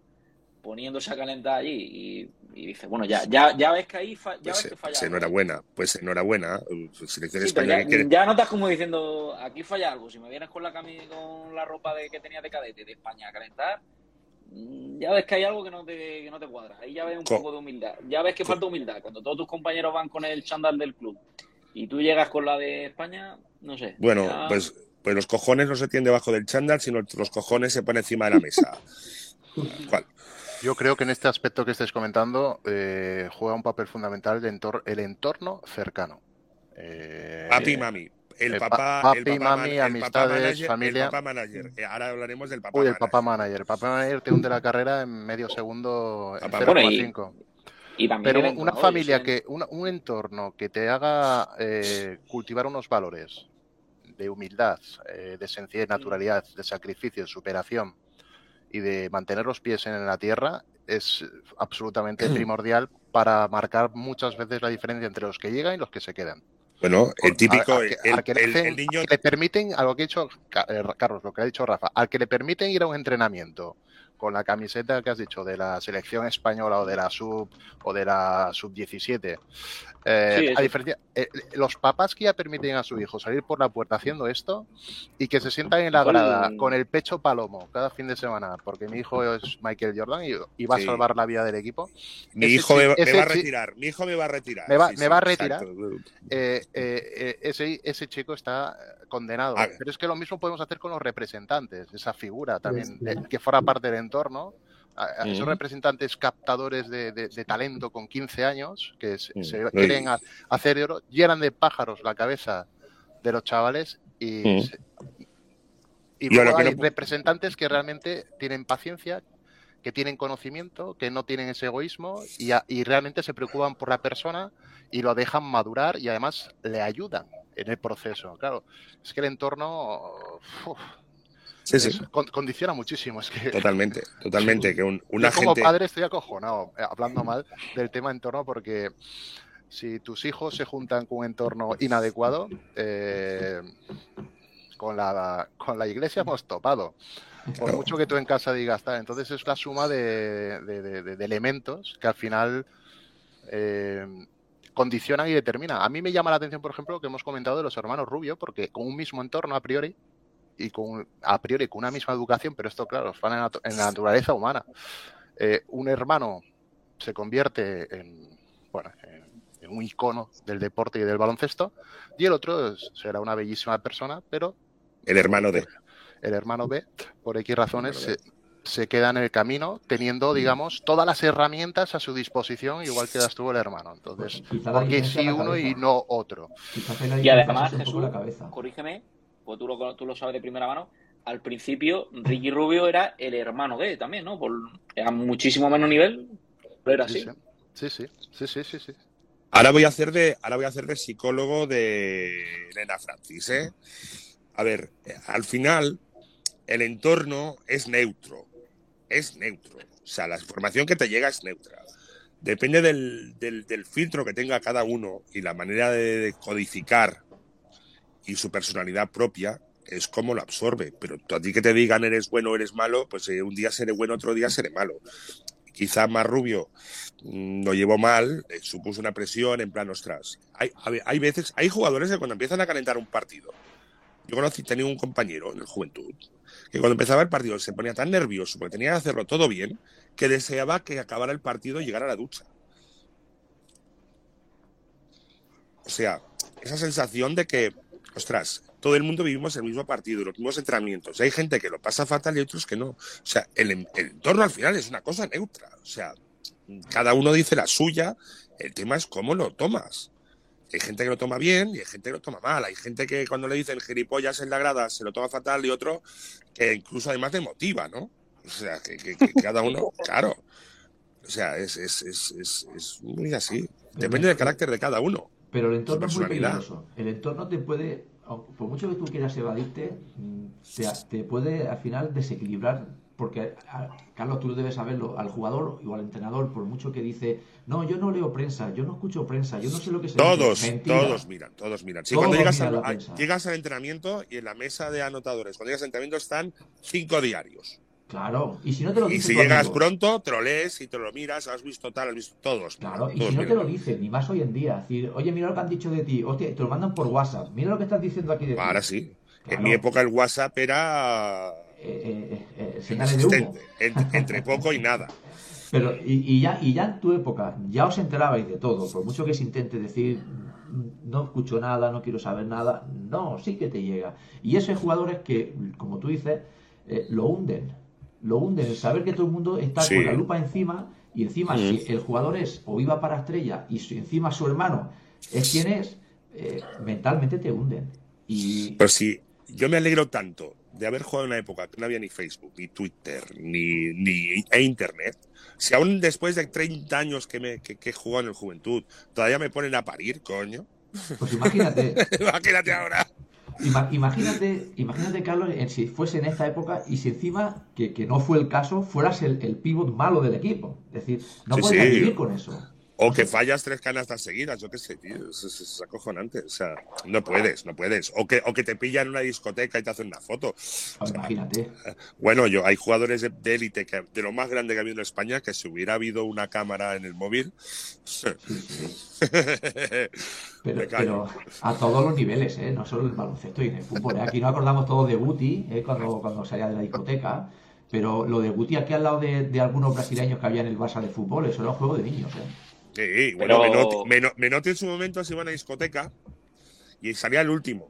poniéndose a calentar allí y, y dices, bueno, ya, ya, ya ves que ahí fa- ya Pues, ves que falla. pues enhorabuena, pues enhorabuena. Selección Sí, española ya, que quiere. ya notas como diciendo, aquí falla algo. Si me vienes con la cami- con la ropa de, que tenía de cadete de España a calentar, mm, ya ves que hay algo que no te, que no te cuadra. Ahí ya ves un Co- poco de humildad. Ya ves que co- falta humildad. Cuando todos tus compañeros van con el chándal del club y tú llegas con la de España, no sé. Bueno, ya- pues, pues los cojones no se tienen debajo del chándal, sino los cojones se ponen encima de la mesa. ¿Cuál? Yo creo que en este aspecto que estáis comentando eh, juega un papel fundamental el, entor- el entorno cercano. Eh, Papi y mami. El eh, pa- papá, papi, el papá, mami, man- el papá amistades, manager, familia. El papá manager. Eh, Ahora hablaremos del papá Uy, el manager. papá manager. El papá manager te hunde la carrera en medio segundo en Papá Bueno, y- 0,5. y también Pero una familia que, una- un entorno que te haga eh, cultivar unos valores de humildad, eh, de sencillez, naturalidad, de sacrificio, de superación y de mantener los pies en la tierra es absolutamente primordial para marcar muchas veces la diferencia entre los que llegan y los que se quedan. Bueno, el típico, Al- al que- el, al que le el- hacen- el niño al que le permiten, a lo que ha dicho eh, Carlos, lo que ha dicho Rafa, al que le permiten ir a un entrenamiento con la camiseta que has dicho de la selección española o de la sub o de la sub 17. Eh, Sí, a diferencia, eh, los papás que ya permiten a su hijo salir por la puerta haciendo esto y que se sientan en la grada con el pecho palomo cada fin de semana, porque mi hijo es Michael Jordan y, y va Sí. a salvar la vida del equipo. mi ese hijo me, va a retirar. Mi hijo me va a retirar. Me va- Sí, me sí, va a retirar. eh, eh, eh, ese, ese chico está eh, condenado. Pero es que lo mismo podemos hacer con los representantes, esa figura también, que forma parte del entorno. A- a esos representantes captadores de, de- de talento con 15 años que se, quieren a- hacer de oro, llenan de pájaros la cabeza de los chavales y, se- y luego que hay no- representantes que realmente tienen paciencia, que tienen conocimiento, que no tienen ese egoísmo y, a- y realmente se preocupan por la persona y lo dejan madurar y además le ayudan en el proceso. Claro, es que el entorno uf, Sí, sí. condiciona muchísimo. Es que Totalmente, totalmente. Que un, una yo como gente. padre estoy acojonado eh, hablando mal del tema entorno porque si tus hijos se juntan con un entorno inadecuado, eh, con, la, con la iglesia hemos topado. Por Claro. mucho que tú en casa digas, tal, entonces es la suma de, de- de- de- de elementos que al final eh, condicionan y determinan. A mí me llama la atención, por ejemplo, lo que hemos comentado de los hermanos Rubio, porque con un mismo entorno a priori y con a priori con una misma educación, pero esto, claro, van en en la naturaleza humana. Eh, un hermano se convierte en, bueno, en, en un icono del deporte y del baloncesto, y el otro será una bellísima persona, pero El hermano de. el hermano B, por X razones, se, se queda en el camino teniendo, digamos, todas las herramientas a su disposición, igual que las tuvo el hermano. Entonces, Quizá la ¿por qué diferencia sí uno y no otro? Y además, Jesús, la cabeza. corrígeme, pues tú lo, tú lo sabes de primera mano. Al principio, Ricky Rubio era el hermano de también, ¿no? Por, era muchísimo menos nivel, pero era así. Sí, sí, sí, sí, sí, sí. Ahora voy a hacer de, ahora voy a hacer de psicólogo de Elena Francis, ¿eh? A ver, al final, el entorno es neutro. Es neutro. O sea, la información que te llega es neutra. Depende del, del- del filtro que tenga cada uno y la manera de codificar y su personalidad propia es como lo absorbe. Pero a ti que te digan eres bueno o eres malo, pues eh, un día seré bueno, otro día seré malo. Quizá más rubio mm, lo llevó mal, eh, supuso una presión en plan, ostras. Hay, hay veces, hay jugadores que cuando empiezan a calentar un partido, yo conocí, tenía un compañero en el juventud, que cuando empezaba el partido se ponía tan nervioso porque tenía que hacerlo todo bien, que deseaba que acabara el partido y llegara a la ducha. O sea, esa sensación de que, ostras, todo el mundo vivimos el mismo partido, los mismos entrenamientos. Hay gente que lo pasa fatal y otros que no. O sea, el, el entorno al final es una cosa neutra. O sea, cada uno dice la suya, el tema es cómo lo tomas. Hay gente que lo toma bien y hay gente que lo toma mal. Hay gente que cuando le dicen gilipollas en la grada se lo toma fatal y otro que incluso además te motiva, ¿no? O sea, que, que- que cada uno, claro. O sea, es, es, es, es, es muy así. Depende del carácter de cada uno. Pero el entorno es muy peligroso. El entorno te puede, por mucho que tú quieras evadirte, mm, te, te puede al final desequilibrar. Porque, a- Carlos, tú debes saberlo, al jugador o al entrenador, por mucho que dice, no, yo no leo prensa, yo no escucho prensa, yo no sé lo que se dice". Todos, Mentira. todos miran, todos miran. Si Todos cuando llegas, miran al- a- llegas al entrenamiento y en la mesa de anotadores, cuando llegas al entrenamiento están cinco diarios. Claro, y si no te lo Y dice si llegas amigo, pronto, te lo lees y te lo miras, has visto tal, has visto todos. Claro, y todos si no te lo dicen, ni más hoy en día, decir, oye, mira lo que han dicho de ti, hostia, te lo mandan por WhatsApp, mira lo que estás diciendo aquí de ti. Ahora sí. En mi época el WhatsApp era Eh, eh, eh, señales de humo. entre, entre poco y nada. Pero, y, y ya, y ya en tu época, ya os enterabais de todo, por mucho que se intente decir, "Mm, no escucho nada, no quiero saber nada, no, sí que te llega. Y esos jugadores que, como tú dices, lo hunden, lo hunden, el saber que todo el mundo está Sí. con la lupa encima, y encima, Mm. si el jugador es o iba para estrella, y si encima su hermano es quien es, eh, mentalmente te hunden. Y Pero sí, yo me alegro tanto de haber jugado en una época que no había ni Facebook, ni Twitter, ni, ni e Internet. Si aún después de 30 años que, me, que, que he jugado en el Juventud, todavía me ponen a parir, coño. pues imagínate, Imagínate ahora. Ima- imagínate, imagínate, Carlos, en si fuese en esta época y si encima, que, que no fue el caso, fueras el, el pívot malo del equipo. Es decir, no Sí, sí. vivir con eso. O que fallas tres canastas seguidas, yo qué sé, tío. Es, es- es acojonante. O sea, no puedes, no puedes. O que, o que te pillan en una discoteca y te hacen una foto. Imagínate. Bueno, yo hay jugadores de élite que de lo más grande que ha habido en España que si hubiera habido una cámara en el móvil. Pero, pero a todos los niveles, ¿eh? no solo en el baloncesto y en el fútbol. ¿eh? Aquí nos acordamos todos de Guti, ¿eh? cuando, cuando salía de la discoteca. Pero lo de Guti aquí al lado de, de algunos brasileños que había en el Barça de fútbol, eso era un juego de niños. ¿eh? Sí, bueno, Pero- Menotti, Meno- Menotti en su momento se iba a una discoteca y salía el último,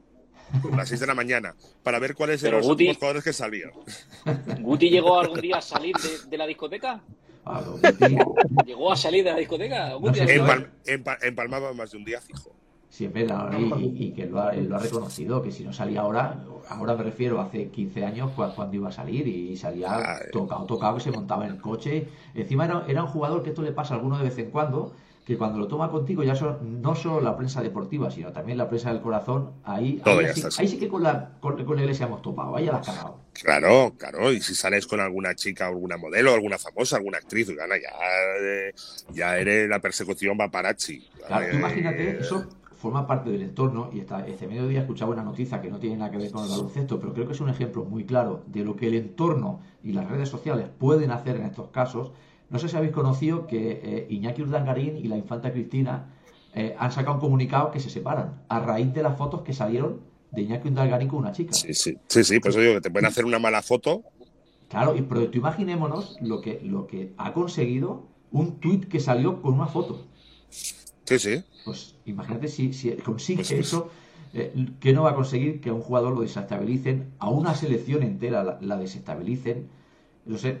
a las 6 de la mañana, para ver cuáles eran los Guti- últimos jugadores que salían. ¿Guti llegó algún día a salir de, de la discoteca? ¿Llegó a salir de la discoteca? Guti, más de un día fijo. Siempre la y, y- y que lo ha, él lo ha reconocido, que si no salía ahora, ahora me refiero hace 15 años cua- cuando iba a salir y salía Ah, tocado, tocado, que se montaba en el coche. Encima era, era un jugador que esto le pasa a alguno de vez en cuando, que cuando lo toma contigo ya son, no solo la prensa deportiva, sino también la prensa del corazón, ahí, ahí, sí, ahí que con la, con, con la iglesia hemos topado, ahí ya la has cagado. Claro, claro. Y si sales con alguna chica, alguna modelo, alguna famosa, alguna actriz, gana, ya, eh, ya eres la persecución paparazzi. Claro, tú Eh, imagínate, eso forma parte del entorno y esta, este mediodía escuchaba una noticia que no tiene nada que ver con el baloncesto, pero creo que es un ejemplo muy claro de lo que el entorno y las redes sociales pueden hacer en estos casos. No sé si habéis conocido que eh, Iñaki Urdangarín y la infanta Cristina eh, han sacado un comunicado que se separan a raíz de las fotos que salieron de Iñaki Urdangarín con una chica. Sí, sí, sí, sí, por eso digo que te pueden hacer una mala foto. Claro, y, pero tú imaginémonos lo que, lo que ha conseguido un tuit que salió con una foto. Sí, sí. Pues imagínate si, si consigue Pues, pues. eso, eh, ¿qué no va a conseguir que a un jugador lo desestabilicen, a una selección entera la, la desestabilicen? No sé,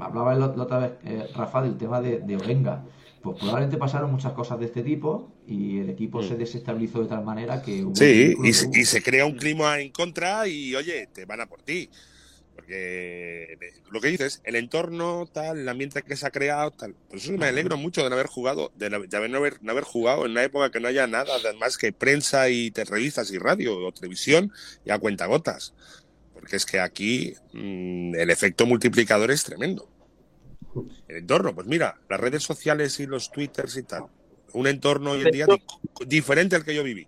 hablaba la, la otra vez eh, Rafa del tema de, de Orenga. Pues probablemente pasaron muchas cosas de este tipo y el equipo se desestabilizó de tal manera que... hubo Mm. Sí, que y se crea un clima en contra y, oye, te van a por ti. Porque eh, lo que dices, el entorno, tal, el ambiente que se ha creado, tal. Por eso me alegro mucho de no haber jugado, de, no- de haber- no haber, no haber jugado en una época que no haya nada más que prensa y te- revistas y radio o televisión y a cuentagotas. Porque es que aquí mm, el efecto multiplicador es tremendo. El entorno, pues mira, las redes sociales y los twitters y tal. Un entorno hoy en día di- diferente al que yo viví.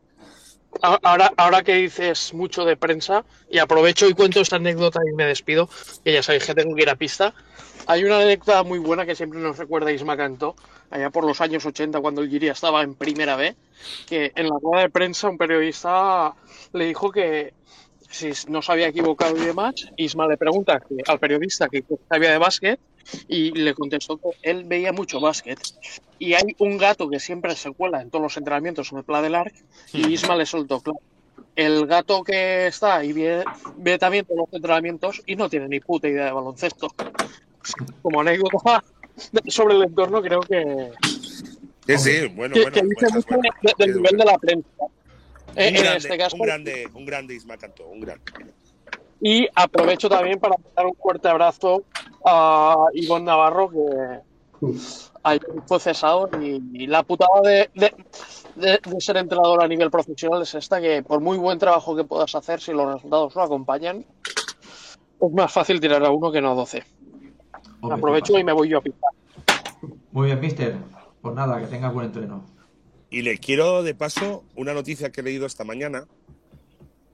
Ahora, ahora que dices mucho de prensa, y aprovecho y cuento esta anécdota y me despido, que ya sabéis que tengo que ir a pista. Hay una anécdota muy buena que siempre nos recuerda Isma Cantó, allá por los años 80, cuando el Giria estaba en primera B, que en la rueda de prensa un periodista le dijo que si no se había equivocado y demás, Isma le pregunta que- al periodista que sabía de básquet y le contestó que él veía mucho básquet. Y hay un gato que siempre se cuela en todos los entrenamientos en el Pla del Arc y Isma le soltó, claro. El gato que está y ve, ve también todos los entrenamientos y no tiene ni puta idea de baloncesto. Como anécdota sobre el entorno, creo que, Sí, sí, bueno, que, bueno. que dice pues, mucho bueno, de- del nivel bueno. de la prensa. Eh, Un en grande, este caso, un grande, un grande Isma Cantó, un grande. Y aprovecho también para dar un fuerte abrazo a Ivonne Navarro, que ayer fue cesado. Y, y la putada de, de- de- de ser entrenador a nivel profesional es esta, que por muy buen trabajo que puedas hacer, si los resultados no acompañan, es más fácil tirar a uno que no a 12. Hombre, Aprovecho ¿qué y me voy yo a pisar. Muy bien, mister. Pues nada, que tengas buen entreno. Y le quiero, de paso, una noticia que he leído esta mañana,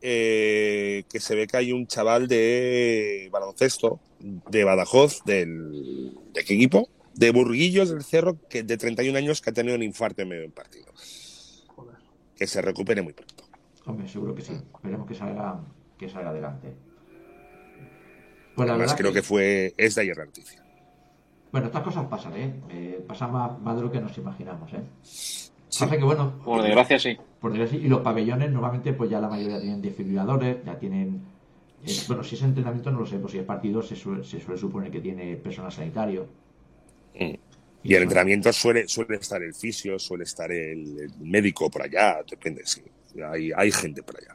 eh, que se ve que hay un chaval de baloncesto de Badajoz, del, ¿de qué equipo? De Burguillos del Cerro, que de 31 años, que ha tenido un infarto en medio de un partido. Que se recupere muy pronto. Hombre, seguro que sí. Esperemos que salga, que salga adelante. Pues la Además, verdad creo que fue, es de ayer la noticia. Bueno, estas cosas pasan, ¿eh? Eh, pasan más, más de lo que nos imaginamos, ¿eh? Pasa que, bueno... Por desgracia, sí. Por y los pabellones normalmente pues ya la mayoría tienen desfibriladores, ya tienen... eh, bueno, si es entrenamiento no lo sé, pues si es partido se suele, se suele suponer que tiene personal sanitario. Y el entrenamiento suele, suele estar el fisio, suele estar el, el médico por allá, depende, sí. Hay, hay gente por allá.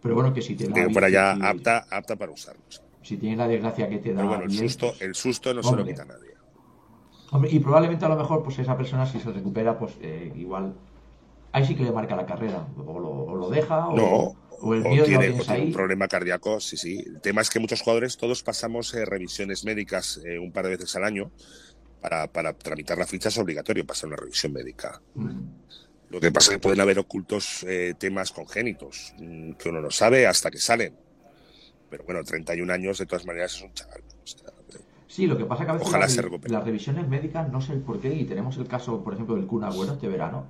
Pero bueno, que si te da... Por allá si- apta, apta para usarlos. Si tienes la desgracia que te da... Pero bueno, el susto, pues, el susto no se lo hombre. quita a nadie. Hombre, y probablemente a lo mejor, pues esa persona si se recupera, pues eh, igual... Ahí sí que le marca la carrera. O lo, o lo deja, o, No, o el miedo tiene, tiene un problema cardíaco, sí, sí. El tema es que muchos jugadores, todos pasamos eh, revisiones médicas eh, un par de veces al año. Para, para tramitar la ficha es obligatorio pasar una revisión médica. Mm. Lo que pasa es que pueden haber ocultos eh, temas congénitos mm, que uno no sabe hasta que salen. Pero bueno, 31 años de todas maneras es un chaval. O sea, Sí, lo que pasa que a veces Ojalá las, se re- recupere. las revisiones médicas, no sé el por qué, y tenemos el caso, por ejemplo, del Kun Agüero este verano.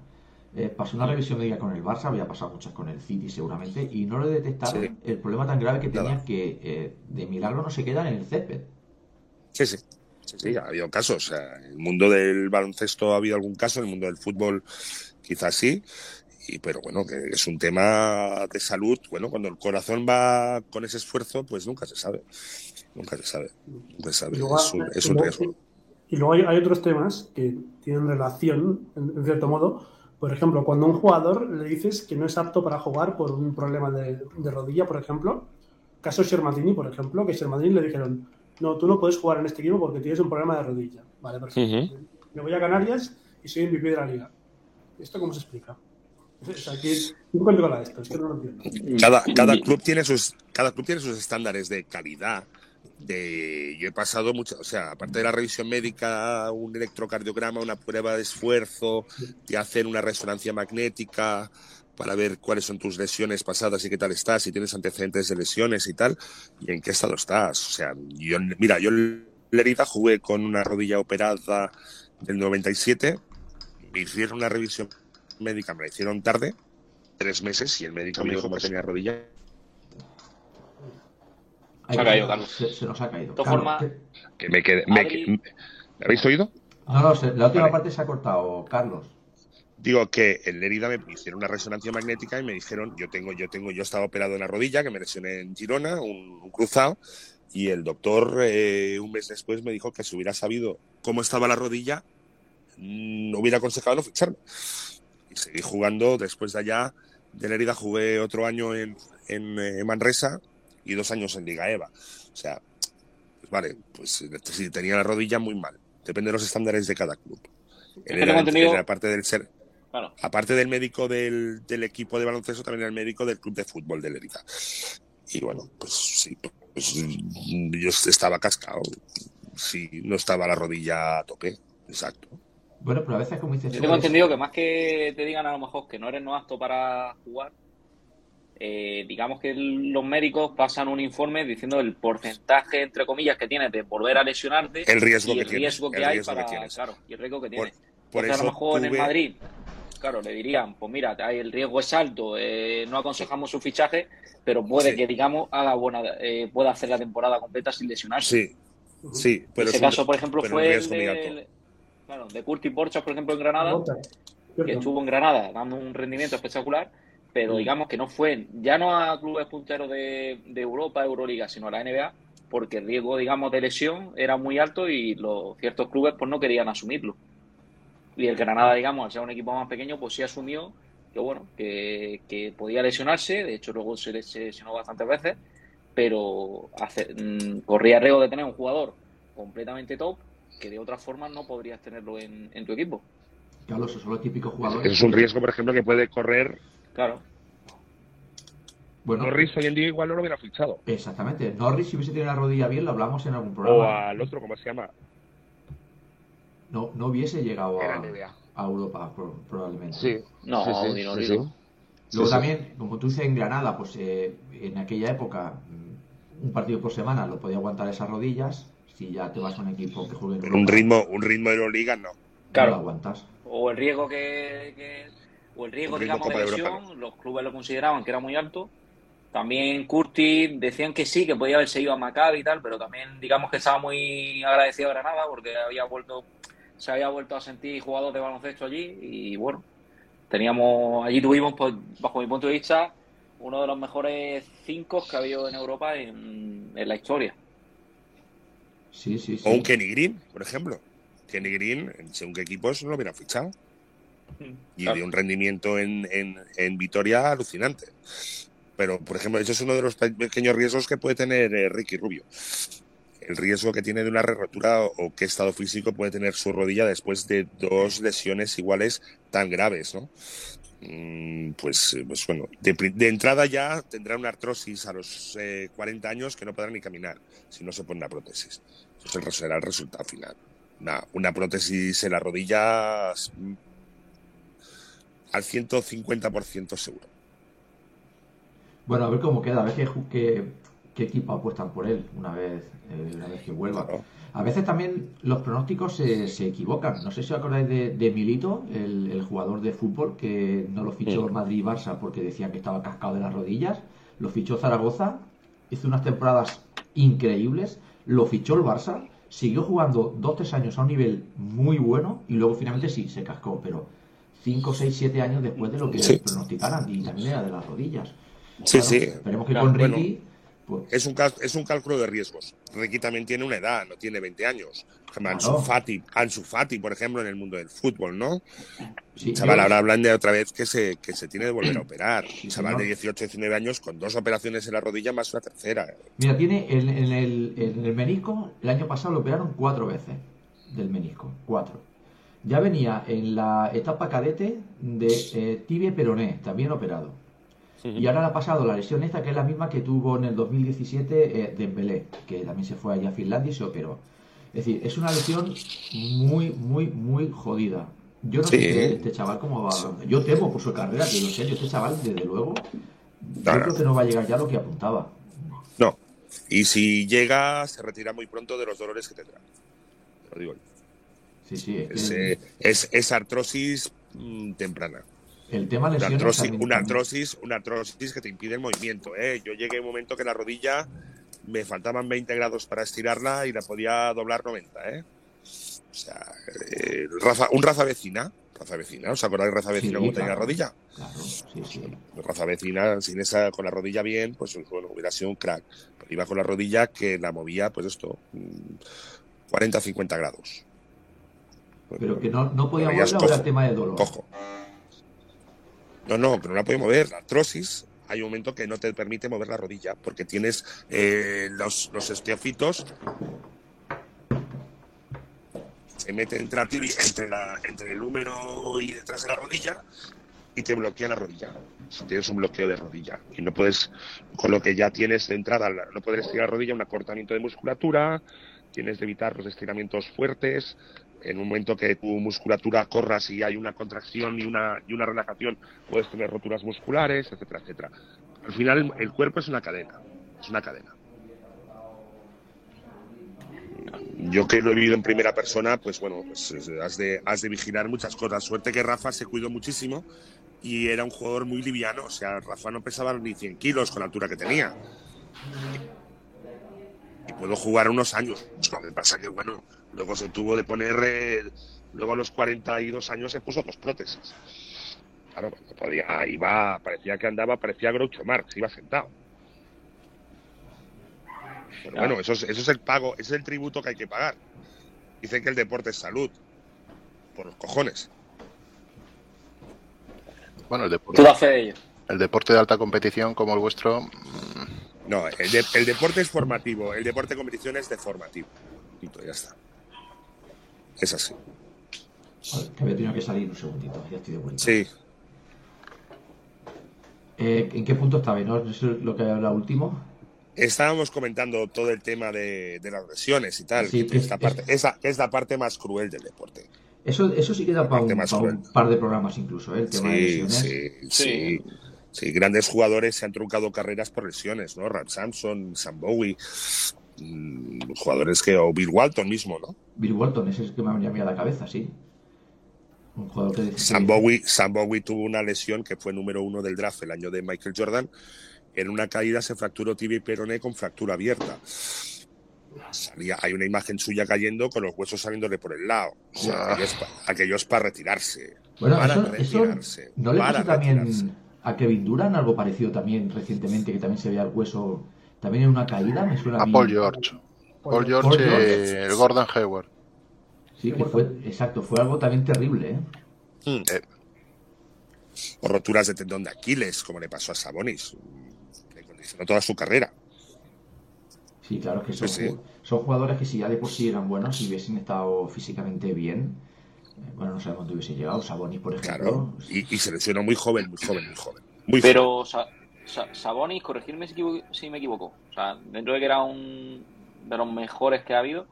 Eh, pasó una revisión médica con el Barça, había pasado muchas con el City seguramente, y no le detectaron Sí. el problema tan grave que Nada. tenía que eh, de milagro no se quedan en el césped. Sí, sí. Sí, sí, ha habido casos. O sea, en el mundo del baloncesto ha habido algún caso, en el mundo del fútbol quizás sí. Y, pero bueno, que es un tema de salud. Bueno, cuando el corazón va con ese esfuerzo, pues nunca se sabe. Nunca se sabe. Nunca se sabe. Y luego, Es un, es un luego- riesgo. Y luego hay, hay otros temas que tienen relación, en, en cierto modo. Por ejemplo, cuando a un jugador le dices que no es apto para jugar por un problema de, de rodilla, por ejemplo, caso Shermatini, por ejemplo, que Shermatini le dijeron, no, tú no puedes jugar en este equipo porque tienes un problema de rodilla. Vale, perfecto. Me voy a Canarias y soy MVP de la liga. ¿Esto cómo se explica? O sea, ¿qué, ¿qué controla esto? Es que no lo entiendo. Cada, cada club tiene sus cada club tiene sus estándares de calidad. De, yo he pasado mucho, o sea, aparte de la revisión médica, un electrocardiograma, una prueba de esfuerzo, de hacer una resonancia magnética para ver cuáles son tus lesiones pasadas y qué tal estás, si tienes antecedentes de lesiones y tal, y en qué estado estás. O sea, yo, mira, yo en Lerida jugué con una rodilla operada del 97, me hicieron una revisión médica, me la hicieron tarde, tres meses, y el médico me dijo que tenía rodilla. Ahí Se ha caído, Carlos. Se, se nos ha caído. De todas Carlos, formas, ¿qué- Que me quedé, me, Adri- ¿Me habéis oído? No, no, se- la última Vale. parte se ha cortado, Carlos. Digo que en Lérida me hicieron una resonancia magnética y me dijeron, yo tengo, yo tengo, yo estaba operado en la rodilla, que me lesioné en Girona, un, un cruzado, y el doctor eh, un mes después me dijo que si hubiera sabido cómo estaba la rodilla, mm, no hubiera aconsejado no ficharme. Y seguí jugando, después de allá, de Lérida jugué otro año en, en, eh, Manresa y dos años en Liga EVA. O sea, pues vale, pues sí, tenía la rodilla muy mal. Depende de los estándares de cada club. era- entendido- era parte del ser, Claro. aparte del médico del, del equipo de baloncesto, también era el médico del club de fútbol de Lerida. Y bueno, pues sí, pues, yo estaba cascado. Sí, no estaba la rodilla a tope. Exacto. Bueno, pero a veces, como dices Yo tengo es- entendido que más que te digan a lo mejor que no eres no apto para jugar, eh, digamos que los médicos pasan un informe diciendo el porcentaje, entre comillas, que tienes de volver a lesionarte El riesgo y que el tienes, riesgo que el hay riesgo que para, tienes. claro, y el riesgo que Por, tienes. por a eso lo mejor en el Madrid, claro, le dirían, pues mira, hay- el riesgo es alto, eh, no aconsejamos su fichaje, pero puede Sí. que, digamos, haga buena, eh, pueda hacer la temporada completa sin lesionarse. Sí, sí, pero Ese es un- caso, por ejemplo, pero un fue el de, claro, de Curtis Borchas, por ejemplo, en Granada, que estuvo en Granada dando un rendimiento espectacular, pero Mm. digamos que no fue ya no a clubes punteros de, de Europa, Euroliga, sino a la NBA, porque el riesgo, digamos, de lesión era muy alto y los ciertos clubes pues no querían asumirlo. Y el Granada, digamos, al ser un equipo más pequeño, pues sí asumió que bueno, que, que podía lesionarse, de hecho luego se lesionó bastantes veces, pero hace- mm, corría riesgo de tener un jugador completamente top que de otras formas no podrías tenerlo en, en tu equipo. Carlos, esos son los típicos jugadores. Eso es un riesgo, por ejemplo, que puede correr. Claro. Bueno, Norris hoy en día igual no lo hubiera fichado. exactamente. Norris, si hubiese tenido la rodilla bien, lo hablamos en algún O programa. al otro, ¿cómo se llama? No, no hubiese llegado a, Europa, pro- probablemente. Sí. No, sí, sí, Dino, sí, Dino. sí. Luego Sí, sí. también, como tú dices, en Granada, pues eh, en aquella época, mm, un partido por semana lo podía aguantar esas rodillas. Si ya te vas a un equipo que juegue en Pero un ritmo, un ritmo de Euroliga no. no Claro. lo aguantas. O el riesgo que, que- o el riesgo, digamos, de Copa de lesión, los clubes lo consideraban que era muy alto. También Curtis decían que sí, que podía haberse ido a Maccabi y tal, pero también digamos que estaba muy agradecido a Granada porque había vuelto, se había vuelto a sentir jugador de baloncesto allí y bueno, teníamos, allí tuvimos, pues, bajo mi punto de vista, uno de los mejores cinco que ha habido en Europa en, en la historia. Sí, sí, sí. O un Kenny Green, por ejemplo. Kenny Green, en según qué equipos no lo hubieran fichado. Y Claro. de un rendimiento en, en, en Vitoria alucinante. Pero, por ejemplo, eso es uno de los pe- pequeños riesgos que puede tener eh, Ricky Rubio. El riesgo que tiene de una rotura o, qué estado físico puede tener su rodilla después de dos lesiones iguales tan graves, ¿no? Mm, Pues, eh, pues bueno, de, entrada ya tendrá una artrosis a los eh, 40 años que no podrá ni caminar si no se pone una prótesis. Eso será el resultado final. Una, una prótesis en la rodilla mm, al 150% seguro. Bueno, a ver cómo queda, a ver qué, ju- qué, qué equipo apuestan por él una vez, eh, una vez que vuelva. Claro. A veces también los pronósticos se, se equivocan. No sé si os acordáis de, de Milito, el, el jugador de fútbol, que no lo fichó Mm. el Madrid y Barça porque decían que estaba cascado de las rodillas. Lo fichó Zaragoza, hizo unas temporadas increíbles. Lo fichó el Barça, siguió jugando dos tres años a un nivel muy bueno y luego finalmente sí, se cascó, pero 5, 6, 7 años después de lo que Sí. pronosticaran y también era de las rodillas. Sí, sí. Esperemos que Claro, con bueno. Ricky Pues- es, un, cal- es un cálculo de riesgos. Ricky también tiene una edad, no tiene 20 años. Ejemplo, Ansu Claro. Fati, Ansu Fati, por ejemplo, en el mundo del fútbol, ¿no? Sí, Chaval, ahora hablan de otra vez que se, que se tiene de volver a operar. Chaval señor. de 18, 19 años con dos operaciones en la rodilla más una tercera. Mira, tiene en, en el, en el menisco, el año pasado lo operaron cuatro veces del menisco, cuatro. Ya venía en la etapa cadete de eh, tibia y peroné, también operado. Y ahora le ha pasado la lesión esta, que es la misma que tuvo en el 2017 eh, Dembélé, que también se fue allá a Finlandia y se operó. Es decir, es una lesión muy, muy, muy jodida. Yo no Sí. sé este, este chaval cómo va. Yo temo por su carrera, que en serio, este chaval, desde luego, yo creo que no va a llegar ya a lo que apuntaba. No. Y si llega, se retira muy pronto de los dolores que tendrá. Te lo digo. Sí, sí, es Es, que es, es artrosis mm, temprana. el tema Una lesiones artrosis, una, artrosis, una artrosis que te impide el movimiento. ¿eh? Yo llegué a un momento que la rodilla me faltaban 20 grados para estirarla y la podía doblar 90. ¿eh? O sea, eh, Rafa, un Raza Vecina. Raza Vecina, ¿os acordáis de Raza Sí, Vecina cómo tenía la rodilla? Claro, sí, sí. Raza Vecina, sin esa, con la rodilla bien, pues bueno, hubiera sido un crack. Pero iba con la rodilla que la movía, pues esto, 40-50 grados. Pero que no, no podía moverla o era tema de dolor. Cojo. No, no, que no la puede mover. La artrosis, hay un momento que no te permite mover la rodilla porque tienes eh, los, los esteofitos. Se meten entre, la tibia- entre, la- entre el húmero y detrás de la rodilla y te bloquean la rodilla. Tienes un bloqueo de rodilla y no puedes, con lo que ya tienes de entrada, no poder estirar la rodilla, un acortamiento de musculatura, tienes de evitar los estiramientos fuertes. En un momento que tu musculatura corra, si hay una contracción y una, y una relajación, puedes tener roturas musculares, etcétera, etcétera. Al final, el, cuerpo es una cadena, es una cadena. Yo que lo he vivido en primera persona, pues bueno, pues es- has de, has de vigilar muchas cosas. Suerte que Rafa se cuidó muchísimo y era un jugador muy liviano. O sea, Rafa no pesaba ni 100 kilos con la altura que tenía. Y puedo jugar unos años. Lo que pasa que, bueno, luego se tuvo de poner. eh, luego a los 42 años se puso dos prótesis. Claro, no podía, iba, parecía que andaba, parecía Groucho Marx, iba sentado. Pero bueno, eso es, eso es el pago, ese es el tributo que hay que pagar. Dicen que el deporte es salud. Por los cojones. Bueno, el deporte, das fe de ello. el deporte de alta competición como el vuestro, mm, No, el, de- el deporte es formativo, el deporte de competición es deformativo. Punto, ya está. Es así. Que había tenido que salir un segundito, ya estoy de vuelta. Sí. Eh, ¿En qué punto estaba? ¿No es lo que habla último? Estábamos comentando todo el tema de, de las lesiones y tal, Sí, que es, la es- parte, esa es la parte más cruel del deporte. Eso, eso sí queda para un, par de programas incluso, ¿eh? el tema de lesiones. sí, sí, sí. Grandes jugadores se han truncado carreras por lesiones, ¿no? Rap Samson, Sam Bowie, mm, jugadores que, o Bill Walton mismo, ¿no? Bill Walton, ese es el que me ha venido a la cabeza, sí. Un jugador que... Sam Bowie, Sam Bowie tuvo una lesión que fue número uno del draft el año de Michael Jordan. En una caída se fracturó tibia y peroné con fractura abierta. Salía, hay una imagen suya cayendo con los huesos saliéndole por el lado. O sea, Ah. aquello es pa- aquello es para retirarse. Bueno, para eso, eso retirarse. ¿no le para también retirarse. A Kevin Durant algo parecido también recientemente, que también se veía el hueso, también en una caída? Me suena a mí. Paul George. Paul George, Paul eh, George. el Gordon Hayward. Sí, que fue, exacto, fue algo también terrible, ¿eh? Mm. Eh, O roturas de tendón de Aquiles, como le pasó a Sabonis. Le condicionó toda su carrera. Sí, claro que son, Sí, sí. son jugadores que si ya de por sí eran buenos, si hubiesen estado físicamente bien, bueno, no sabemos dónde hubiesen llegado. Sabonis, por ejemplo. Claro. Y, y se lesionó muy joven, muy joven, muy joven. Muy. Pero Sa- Sa- Sabonis, corregirme si, me equivoco. O sea, dentro de que era un de los mejores que ha habido,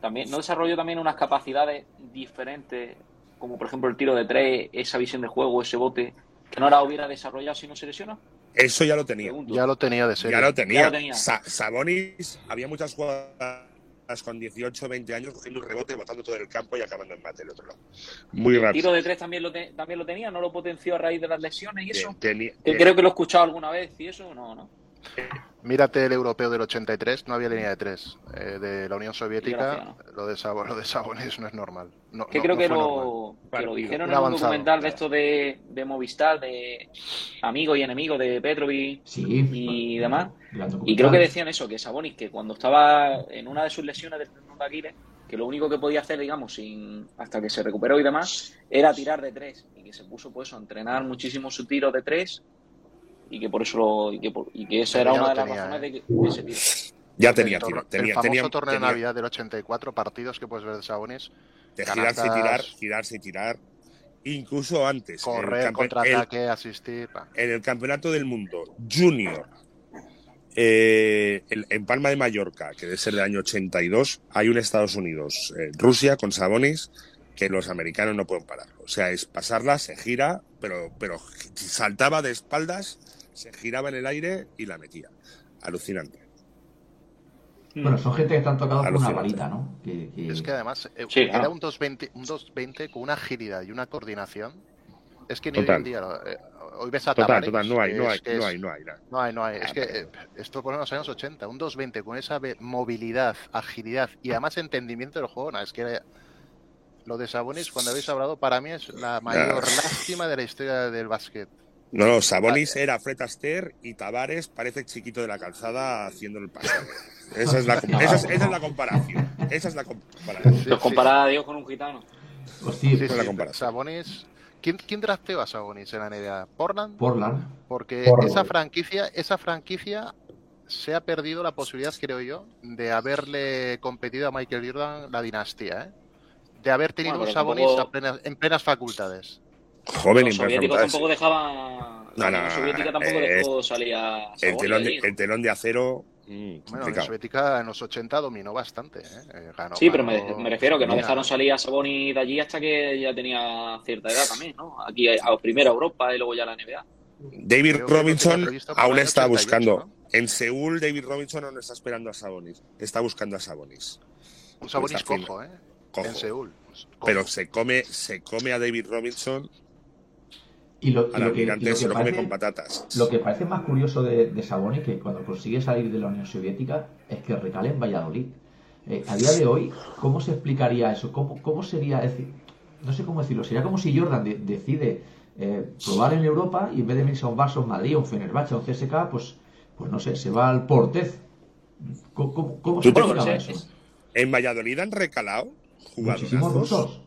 también no desarrolló también unas capacidades diferentes, como por ejemplo el tiro de tres, esa visión de juego, ese bote, que no la hubiera desarrollado si no se lesiona. Eso ya lo tenía. Ya lo tenía de serie. Ya lo tenía. Ya lo tenía. Sa- Sabonis, había muchas jugadas con 18, 20 años cogiendo un rebote, botando todo el campo y acabando en mate del otro lado. Muy El rápido. tiro de tres también lo, te- también lo tenía, no lo potenció a raíz de las lesiones y eso. Tenía- Que eh, creo que lo he escuchado alguna vez y eso, no, no. Mírate el europeo del 83, no había línea de tres. Eh, de la Unión Soviética, lo, de Sabo- lo de Sabonis no es normal. No, Que no- creo no que, lo, normal. que lo Partido. dijeron Un en un documental de esto de, de Movistar, de amigo y enemigo de Petrovic Sí. y demás. Y creo que decían eso, que Sabonis, que cuando estaba en una de sus lesiones del tendón de Aquiles, que lo único que podía hacer, digamos, sin, hasta que se recuperó y demás, era tirar de tres. Y que se puso pues a entrenar muchísimo su tiro de tres y que por eso lo, y que, por- y que esa era una de las tenía, razones ¿eh? de que de ese tiro. Ya el, tenía el Tenía, famoso tenía, torneo de tenía Navidad del 84, partidos que puedes ver de Sabonis, de girarse y tirar, girarse y tirar. Incluso antes. el correr, contraataque, asistir. pa. en el Campeonato del Mundo Junior eh, en, en Palma de Mallorca, que debe ser del año 82, hay un Estados Unidos, eh, Rusia con Sabonis, que los americanos no pueden parar. O sea, es pasarla, se gira, pero, pero saltaba de espaldas, se giraba en el aire y la metía. Alucinante. Bueno, son gente que están tocados por una varita, ¿no? Que, que- Es que además eh, Sí, era claro. un 220, un 220 con una agilidad y una coordinación. Es que ni Total. hoy en día, lo- eh, hoy ves a Total, Tavares, total, no hay, no hay, no hay, no hay. No hay, no hay. Es Ah, que eh, esto por los años 80, un 220 con esa ve- movilidad, agilidad y además entendimiento del juego. no, es que lo de Sabonis, cuando habéis hablado, para mí es la mayor lástima de la historia del básquet. No, no, Sabonis era Fred Astaire y Tavares parece chiquito de la calzada haciendo el pase. Esa es la, com- esa es, esa es la comparación. Esa es la comparación. Sí, Los sí. comparaba a Dios con un gitano. Hostia, Sí, Esa es la sí, comparación. Sabonis. ¿Quién, ¿Quién drafteó a Sabonis en la NBA? ¿Portland? Portland. Porque Portland. esa franquicia, esa franquicia se ha perdido la posibilidad, creo yo, de haberle competido a Michael Jordan la dinastía, ¿eh? De haber tenido Bueno, un Sabonis tampoco- en plenas facultades. Joven Los y soviéticos tampoco. No, no, Unión Soviética tampoco eh, dejó salir a El Sabonis telón, de, el telón de acero. mm, Bueno, la. Soviética en los 80 dominó bastante, ¿eh? Eh, ganó- Sí, pero me, ganó- me refiero que no Mira, dejaron salir a Sabonis de allí hasta que ya tenía cierta edad también, ¿no? Aquí a, a primero a Europa y luego ya a la NBA. David Creo Robinson aún está 88, buscando. ¿no? En Seúl, David Robinson aún está esperando a Sabonis. Está buscando a Sabonis. Un Sabonis cojo, ¿eh? Cojo. En Seúl. cojo. Pero se come, se come a David Robinson Y lo, y lo que, y lo se que come parece, con patatas. lo que parece más curioso de, de Sabonis, que cuando consigue salir de la Unión Soviética, es que recale en Valladolid. Eh, a día de hoy, ¿cómo se explicaría eso? ¿Cómo, cómo sería? Es decir, no sé cómo decirlo. Sería como si Jordan de- decide eh, probar en Europa y en vez de irse a un Barça, un Madrid, un Fenerbahce, un CSK, pues, pues no sé, se va al Portez. ¿Cómo, cómo, cómo se explicaba eso? En Valladolid han recalado Muchísimos jugadorazos. rusos.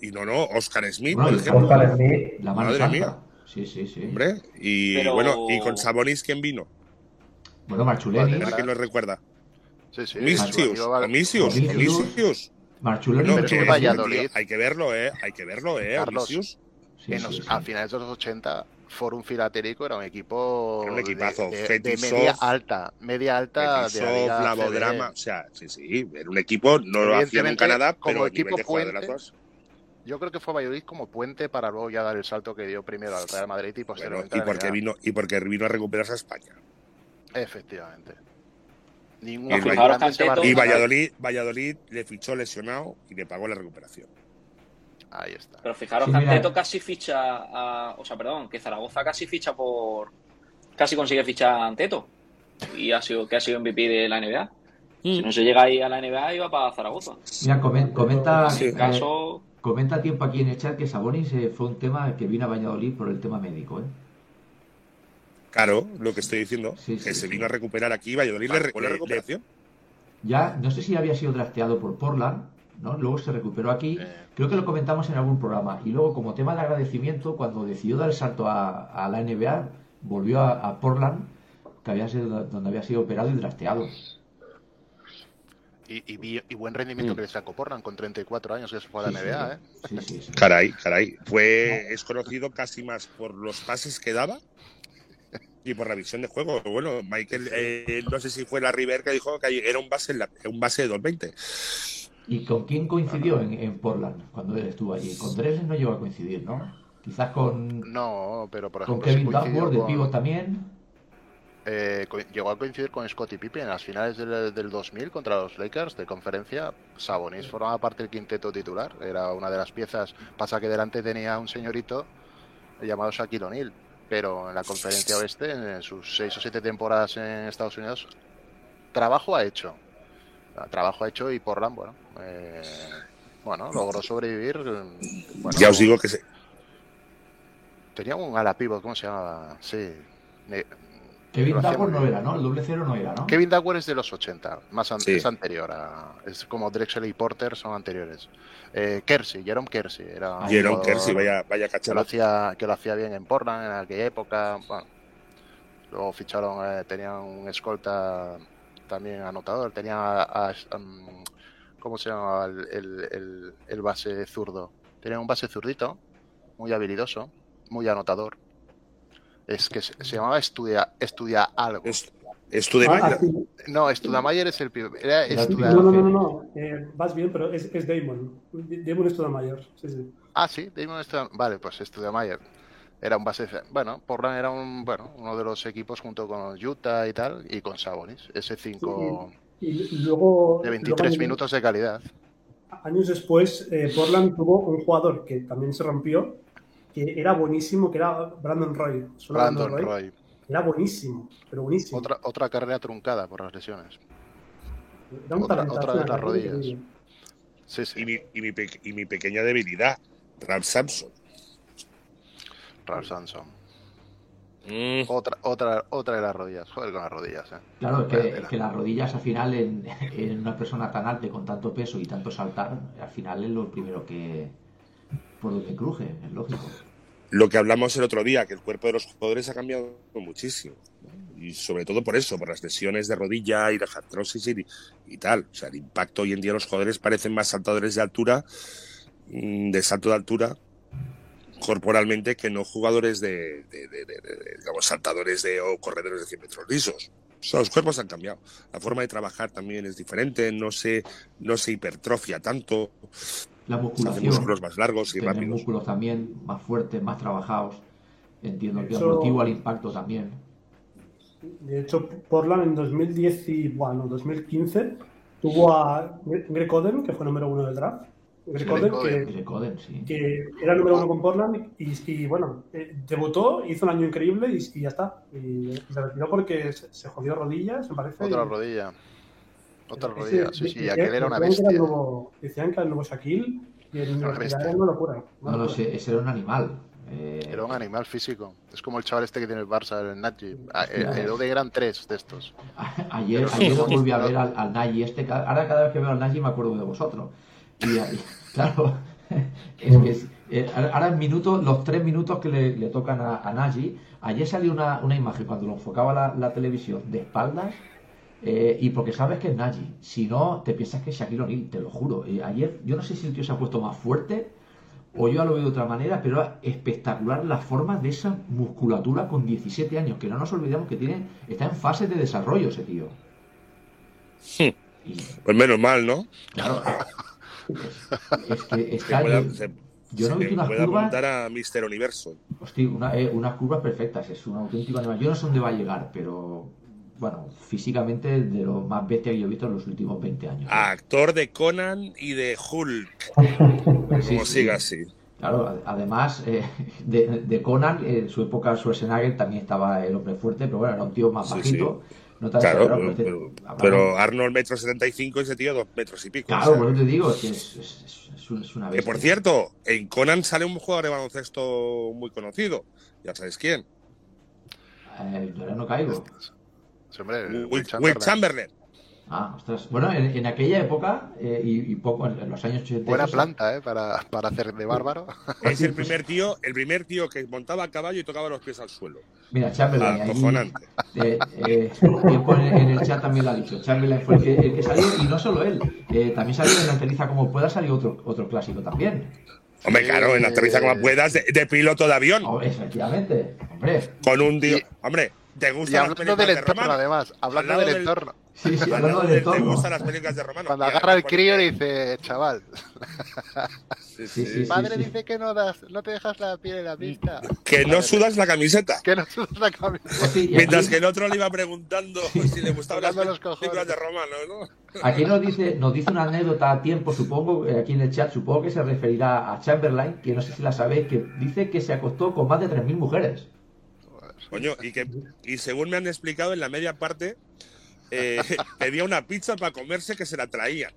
Y no, no, Oscar Smith, Bueno, por ejemplo. Oscar Smith, La mano Madre santa. mía. Sí, sí, sí. Hombre, y Pero- bueno, y con Sabonis, ¿quién vino? Bueno, Marchuleni, Vale, A ver quién lo recuerda. Sí, sí. Omisius, Omisius. Omisius. Marchuleni, que Valladolid- hay que verlo, eh. Hay que verlo, eh. Carlos. Sí, en sí, los- sí. A finales de los 80, Forum Filatélico era un equipo Era un equipazo. de, de- de media alta, media alta de la o sea, sí, sí, era un equipo, no lo hacía nada, como pero a equipo de Yo creo que fue Valladolid como puente para luego ya dar el salto que dio primero al Real Madrid y bueno, posteriormente y a la porque vino, y porque vino a recuperarse a España. Efectivamente. Ningún Y Valladolid- Y. Valladolid, Valladolid le fichó lesionado y le pagó la recuperación. Ahí está. Pero fijaros Sí, que mira. Anteto casi ficha a, o sea, perdón, que Zaragoza casi ficha por casi consigue fichar a Anteto y ha sido que ha sido MVP de la NBA. Si no se llega ahí a la NBA iba para Zaragoza. Mira, comen- comenta, Sí. eh, En caso comenta tiempo aquí en el chat que Sabonis eh, fue un tema que vino a Valladolid por el tema médico. ¿eh? Claro, lo que estoy diciendo, Sí, sí, que se sí. vino a recuperar aquí, Valladolid le, la recuperación. Ya, no sé si había sido drafteado por Portland, ¿no? Luego se recuperó aquí. Eh. Creo que lo comentamos en algún programa. Y luego, como tema de agradecimiento, cuando decidió dar el salto a, a la NBA, volvió a, a Portland, que había sido donde había sido operado y drafteado. Y, y vi- y buen rendimiento Mm. que le sacó Portland con 34 años que se fue a la. NBA, ¿eh? Sí, sí, sí. Caray, caray. Fue, es conocido casi más por los pases que daba y por la visión de juego. Bueno, Michael, eh, no sé si fue la River que dijo que era un base, en la- un base de 220. ¿Y con quién coincidió en, en Portland cuando él estuvo allí? Con Dresden no llegó a coincidir, ¿no? Quizás con, No, pero por con ejemplo, sí Kevin Duckworth de con- pivot también. Eh, co- llegó a coincidir con Scottie Pippen en las finales del, del 2000 contra los Lakers de conferencia. Sabonis formaba parte del quinteto titular, era una de las piezas. Pasa que delante tenía un señorito llamado Shaquille O'Neal. pero en la conferencia oeste, en sus seis o siete temporadas en Estados Unidos, trabajo ha hecho. Trabajo ha hecho y Portland, bueno, eh, bueno, logró sobrevivir. bueno, Ya os digo que se- Tenía un ala pivot, ¿cómo se llamaba? Sí. Kevin muy no bien. era, ¿no? El doble cero no era, ¿no? Kevin Duckworth es de los 80, más an- Sí. es anterior a, es como Drexel y Porter son anteriores. Eh, Kersey, Jerome Kersey era un Jerome Kersey, vaya, vaya que lo cacharro. hacía que lo hacía bien en Portland en aquella época. Bueno, luego ficharon, eh, tenían un escolta también anotador, tenía a, a- um, ¿cómo se llama el, el- el- el base zurdo? Tenía un base zurdito, muy habilidoso, muy anotador. Es que se, se llamaba Estudia, estudia algo. Es, es tu de Ah, sí. No, Studamayer es el primer. Era No, no, no, no, no. Eh, vas bien, pero es, es Damon. Damon mayor. Sí, sí. Ah, sí, Damon Studa- Vale, pues Studamayer. Era un base. Bueno, Portland era un, bueno, uno de los equipos junto con Utah y tal, y con Sabonis. Ese 5 Y luego. de luego 23 años- minutos de calidad. Años después, eh, Portland tuvo un jugador que también se rompió, que era buenísimo, que era Brandon Roy. ¿Suena Brandon Roy. Era buenísimo, pero buenísimo. Otra, otra carrera truncada por las lesiones. Era un otra- de las rodillas. Sí, sí. Y mi, y, mi pe- y mi pequeña debilidad, Ralph Sampson. Ralph Sampson. Mm, Otra, otra, otra de las rodillas. Joder con las rodillas, eh. Claro, es que, es las rodillas al final en, en una persona tan alta y con tanto peso y tanto saltar, al final es lo primero que por donde cruje, es lógico. Lo que hablamos el otro día, que el cuerpo de los jugadores ha cambiado muchísimo. Y sobre todo por eso, por las lesiones de rodilla y las artrosis y, y tal. O sea, el impacto hoy en día los jugadores parecen más saltadores de altura, mm, de salto de altura, corporalmente, que no jugadores de, de- de- de- de- digamos, saltadores de o corredores de 100 metros lisos. O sea, los cuerpos han cambiado. La forma de trabajar también es diferente, no se, no se hipertrofia tanto, La musculación, músculos más largos y tener rápidos. músculos también más fuertes, más trabajados. Entiendo que Eso- amortigua el impacto también. De hecho, Portland en 2010 y, bueno, 2015 tuvo a Greg Oden, que fue número uno del draft. Greg Greg Oden, Oden. que, Greg Oden, sí. que era número uno con Portland y, y, bueno, eh, debutó, hizo un año increíble y, y ya está. Y, y se retiró porque se, se jodió rodillas, me parece. Otra y- rodilla. Otra Ese- rodilla. Sí, sí, aquel era una bestia. el nuevo- decían que era el nuevo Shaquille y el Una universidad bestia. era una locura. No, no, locura. ese, era un animal. Eh, Era un animal físico. Es como el chaval este que tiene el Barça, el Nagy. Ah, El, el Ode eran tres de estos. Ayer, lo volví a ver al, al Nagy este. ca- Ahora cada vez que veo al Nagy me acuerdo de vosotros. Y, y- claro, es que es- eh, ahora en minutos, los tres minutos que le, le tocan a, a Nagy, ayer salió una, una imagen cuando lo enfocaba la, la televisión de espaldas. Eh, y porque sabes que es Nagy, si no te piensas que es Shaquille O'Neal, te lo juro. Eh, ayer, yo no sé si el tío se ha puesto más fuerte o yo lo veo de otra manera, pero era espectacular la forma de esa musculatura con 17 años, que no nos olvidemos que tiene, está en fase de desarrollo ese tío. Sí. Y Pues menos mal, ¿no? claro, es, es que está yo, no he visto unas curvas, apuntar a Mister Universo. hostia, una- eh, unas curvas perfectas, es un auténtico animal. Yo no sé dónde va a llegar, pero bueno, físicamente de lo más bestia que yo he visto en los últimos 20 años. Actor de Conan y de Hulk. Sí, Como sí. siga así. Claro, además eh, de, de Conan, en su época Schwarzenegger también estaba el hombre fuerte, pero bueno, era un tío más Sí, bajito. No tan Claro, exagerado, pero, pero este- pero- hablamos- pero Arnold metro setenta y cinco, ese tío dos metros y pico. Claro, o sea, por eso te digo, es que es, es- es- es un- es una que bestia. por cierto, en Conan sale un jugador de baloncesto muy conocido. Ya sabéis quién. Eh, yo ahora no caigo. Sí, hombre, el Will, Chamberlain. Chamberlain. Ah, ostras. Bueno, en, en aquella época eh, y, y poco, en, en los años 80. Buena planta, ¿eh? Para, para hacer de bárbaro. Es el primer tío, el primer tío que montaba a caballo y tocaba los pies al suelo. Mira, Chamberlain. Acojonante. eh, eh, en el chat también lo ha dicho. Chamberlain fue el que, el que salió, y no solo él. eh, también salió en la Aterriza como pueda, salió otro, otro clásico también. Hombre, claro, en la aterriza como puedas, de, de piloto de avión. Oh, efectivamente. Hombre. Con un tío. Hombre, ¿te Y gustan las hablando películas del de entorno, Romano? además. Hablando del del- entorno. Sí, sí, hablando del del- ¿Te entorno. gustan las películas de Romano? Cuando Y agarra el crío y dice, chaval, Sí, Sí, sí. sí, padre sí. dice que no das, no te dejas la piel en la pista. Que no sudas la camiseta. Que no sudas la. Hostia, y Mientras que el otro le iba preguntando si le gustaban las los cojones. películas de Romano, ¿no? Aquí nos dice, nos dice una anécdota a tiempo, supongo, eh, aquí en el chat, supongo que se referirá a Chamberlain, que no sé si la sabéis, que dice que se acostó con más de 3.000 mujeres. Coño, y, que, y según me han explicado, en la media parte eh, pedía una pizza para comerse que se la traían.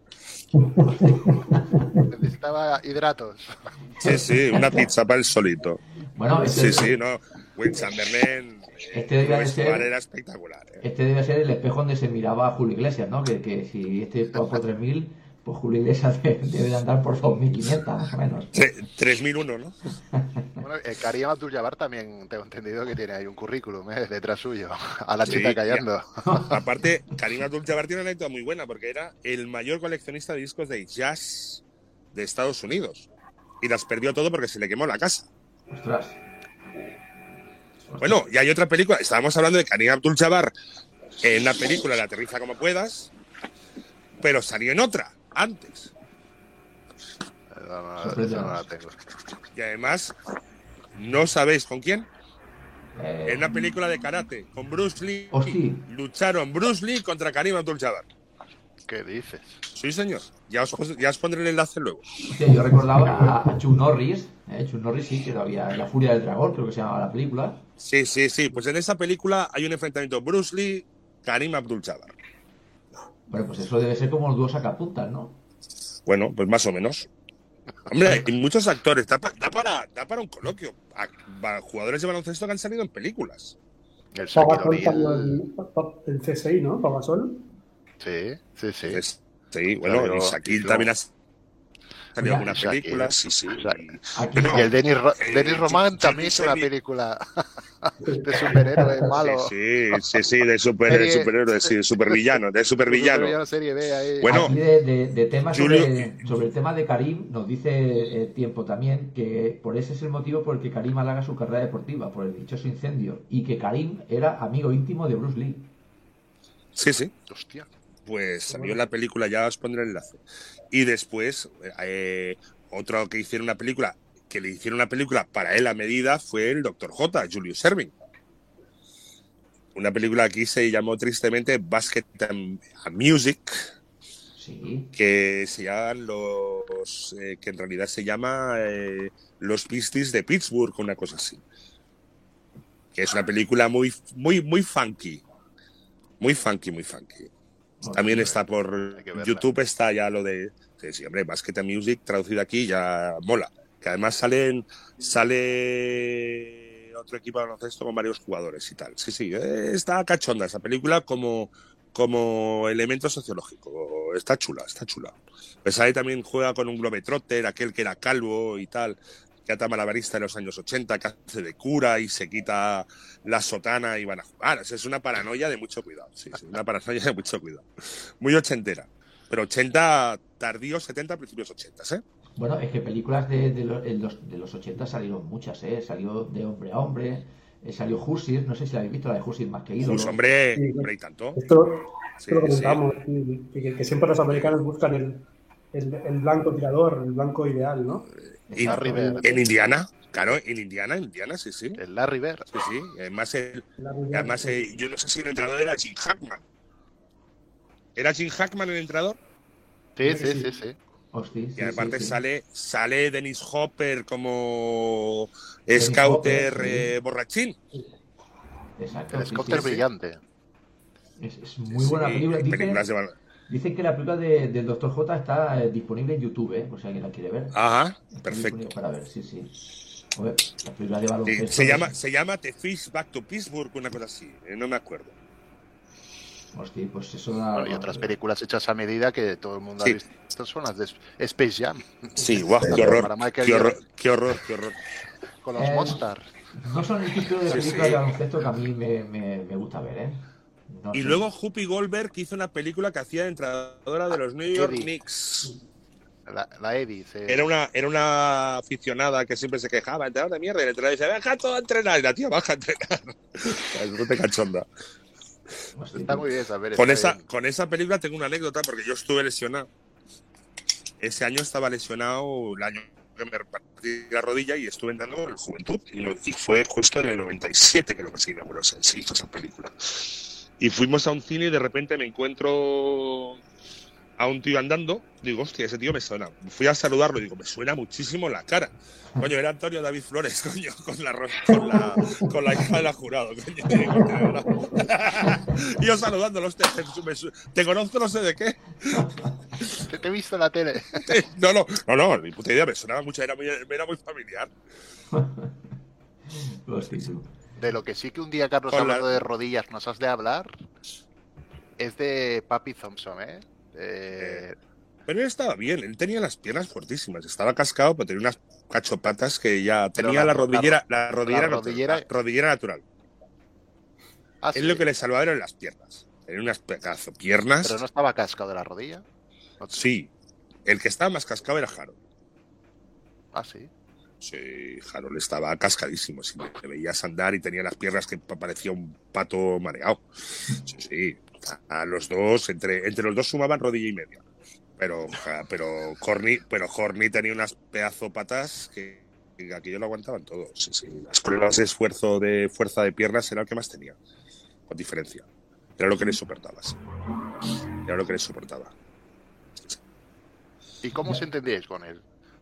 Necesitaba hidratos. Sí, sí, una pizza para el solito. Bueno, este, Sí, sí, no. Will Chamberlain Este debía de Rubén ser- era espectacular. ¿eh? este debe ser el espejo donde se miraba a Julio Iglesias, ¿no? Que, que si este por 3.000, pues Julio Iglesias de- debe de andar por 2.500, más o menos. Tre- 3001, ¿no? Bueno, eh, Karim Abdul-Jabbar también tengo entendido que tiene ahí un currículum ¿eh? detrás suyo. A la Sí, chica callando. Aparte, Karim Abdul-Jabbar tiene una anécdota muy buena porque era el mayor coleccionista de discos de jazz de Estados Unidos. Y las perdió todo porque se le quemó la casa. Ostras. Bueno, y hay otra película. Estábamos hablando de Karim Abdul-Jabbar en una película, La aterriza como puedas, pero salió en otra, antes. No, no, Sorprende esa no la más. tengo. Y además, no sabéis con quién. Eh, En una película de karate, con Bruce Lee. Hostia. Lucharon Bruce Lee contra Karim Abdul-Jabbar. ¿Qué dices? Sí, señor. Ya os, pos- ya os pondré el enlace luego. yo recordaba a, a Chuck Norris. ¿eh? Chuck Norris sí, que había La Furia del Dragón, creo que se llamaba la película. Sí, sí, sí. Pues en esa película hay un enfrentamiento Bruce Lee, Karim Abdul-Jabbar. Bueno, pues eso debe ser como los dúos sacapuntas, ¿no? Bueno, pues más o menos. Hombre, hay muchos actores. Da, pa- da para, da para un coloquio. A- jugadores de baloncesto que han salido en películas. El Pavasol salió en, en CSI, ¿no? Pavasol. Sí, sí, sí. Sí, bueno, Claro, Shaquille y también ha salido en Mira, alguna Shaquille, película. Sí, sí. Aquí Bueno, Y el Denis, Ro- Eh, Denis Román también hizo una película de superhéroe malo. Sí, sí, sí, de, super, de superhéroe, sí, de supervillano, de supervillano. Supervillano serie B ahí. Bueno, Aquí de, de- de tema Julio- sobre, sobre el tema de Karim, nos dice eh, Tiempo también que por ese es el motivo por el que Karim halaga su carrera deportiva, por el dichoso incendio, y que Karim era amigo íntimo de Bruce Lee. Sí, sí. Hostia. Pues salió la película, ya os pondré el enlace. Y después, eh, otro que hicieron una película, que le hicieron una película para él a medida, fue el Dr. J, Julius Erving. Una película aquí se llamó tristemente Basket and Music, Sí, que se llaman los. eh, que en realidad se llama eh, Los Beasties de Pittsburgh, una cosa así. Que es una película muy, muy, muy funky. Muy funky, muy funky. También está por que. YouTube, está ya lo de. Sí, sí, hombre, Basket Music traducido aquí ya mola. Que además salen, sale otro equipo de baloncesto con varios jugadores y tal. Sí, sí, eh, está cachonda esa película como, como elemento sociológico. Está chula, está chula. Pues ahí también juega con un globetrotter, aquel que era calvo y tal, que ata malabarista en los años 80, que hace de cura y se quita la sotana y van a jugar. O sea, es una paranoia de mucho cuidado. Sí, sí, una paranoia de mucho cuidado. Muy ochentera. Pero 80 tardíos, 70, principios 80, ¿eh? Bueno, es que películas de, de los, de los 80 salieron muchas, ¿eh? Salió de hombre a hombre, eh, salió Hoosier, no sé si la habéis visto, la de Hoosier más que ídolo. Pues hombre, Sí, hombre y tanto. Esto, Sí, esto lo sí. comentamos, sí, que, que siempre los americanos buscan el, el, el blanco tirador, el blanco ideal, ¿no? Y- Larry Bird. en Indiana, claro, en Indiana, en Indiana, sí, sí. El Larry Bird. Sí, sí. Además, el- además eh, yo no sé si el entrenador era Jim Hackman. ¿Era Jim Hackman el entrenador? Sí, sí, sí. sí, sí. Hostia, sí, Y aparte sí, sí. sale sale Dennis Hopper como Dennis scouter Hopper, sí. eh, borrachín. Exacto, El sí, Scouter brillante. Es, es muy buena película. Películas de dicen que la película de, del Dr. J está eh, disponible en YouTube, ¿eh? por si alguien la quiere ver. Ajá, perfecto. para ver, sí, sí. La película de Sí, baloncesto. se llama se llama The Fish Back to Pittsburgh, una cosa así. eh, no me acuerdo. Hostia, pues eso da. Bueno, y otras películas hechas a medida que todo el mundo Sí. ha visto son las de Space Jam. Sí, guau, qué horror, qué horror, qué horror, qué horror. Con los Eh, Monsters. No son el tipo de Sí, películas sí. de baloncesto que a mí me, me, me gusta ver, ¿eh? No Y sé. luego Whoopi Goldberg que hizo una película que hacía de entrenadora de los New York Eddie. Knicks. La, la Eddie. sí. Era una, era una aficionada que siempre se quejaba, entrenador de mierda, y el entrenador dice, deja todo a entrenar, y la tía baja a entrenar. Bastante cachonda. Hostia, Está muy bien saber. Con esa, bien. con esa película tengo una anécdota porque yo estuve lesionado. Ese año estaba lesionado, el año que me partí la rodilla y estuve entrando en Juventud. Y, lo- y fue justo en el 97 que lo bueno, se, se hizo esa película. Y fuimos a un cine y de repente me encuentro a un tío andando, digo, hostia, ese tío me suena. Fui a saludarlo y digo, me suena muchísimo la cara. Coño, era Antonio David Flores, coño, con la, con la, con la hija de la jurado, coño. Y digo, "De verdad". Y yo saludándolo, hostia, te, te conozco no sé de qué. Te, te he visto en la tele. No, no, no, no, ni puta idea, me sonaba mucho, era muy, era muy familiar. Hostia. De lo que sí que un día, Carlos, Hola. hablando de rodillas, nos has de hablar, es de Papi Thompson, ¿eh? Eh, Pero él estaba bien, él tenía las piernas fuertísimas, estaba cascado, pero tenía unas cachopatas que ya tenía la- la, rodillera, la, rodillera, la natural, rodillera- rodillera natural. ah, Es sí, lo que le salvaba eran las piernas. Tenía unas pedazo piernas. Pero no estaba cascado de la rodilla. Sí. El que estaba más cascado era Harold. Ah, sí. Sí, Harold estaba cascadísimo. Si le veías andar y tenía las piernas que pa- parecía un pato mareado. Sí, sí. A los dos, entre, entre los dos sumaban rodilla y media. Pero, pero Horny, pero Horny tenía unas pedazo patas que, que aquello lo aguantaban todos. Sí, sí. Las pruebas de esfuerzo de fuerza de piernas era el que más tenía. Con diferencia. Era lo que le soportaba. sí. Era lo que le soportaba. ¿Y cómo os entendíais con él?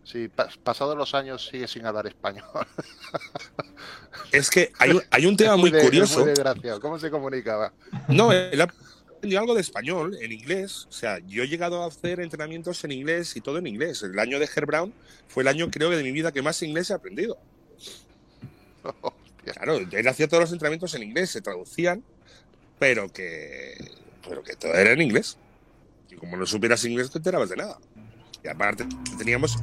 Si pa- pasados los años sigue sin hablar español. Es que hay un, hay un tema muy de- curioso. muy desgraciado. ¿Cómo se comunicaba? No, él aprendió algo de español en inglés. O sea, yo he llegado a hacer entrenamientos en inglés y todo en inglés. El año de Herb Brown fue el año, creo que, de mi vida que más inglés he aprendido. Hostia. Claro, él hacía todos los entrenamientos en inglés, se traducían, pero que, pero que todo era en inglés. Y como no supieras inglés, no te enterabas de nada. Y aparte, teníamos,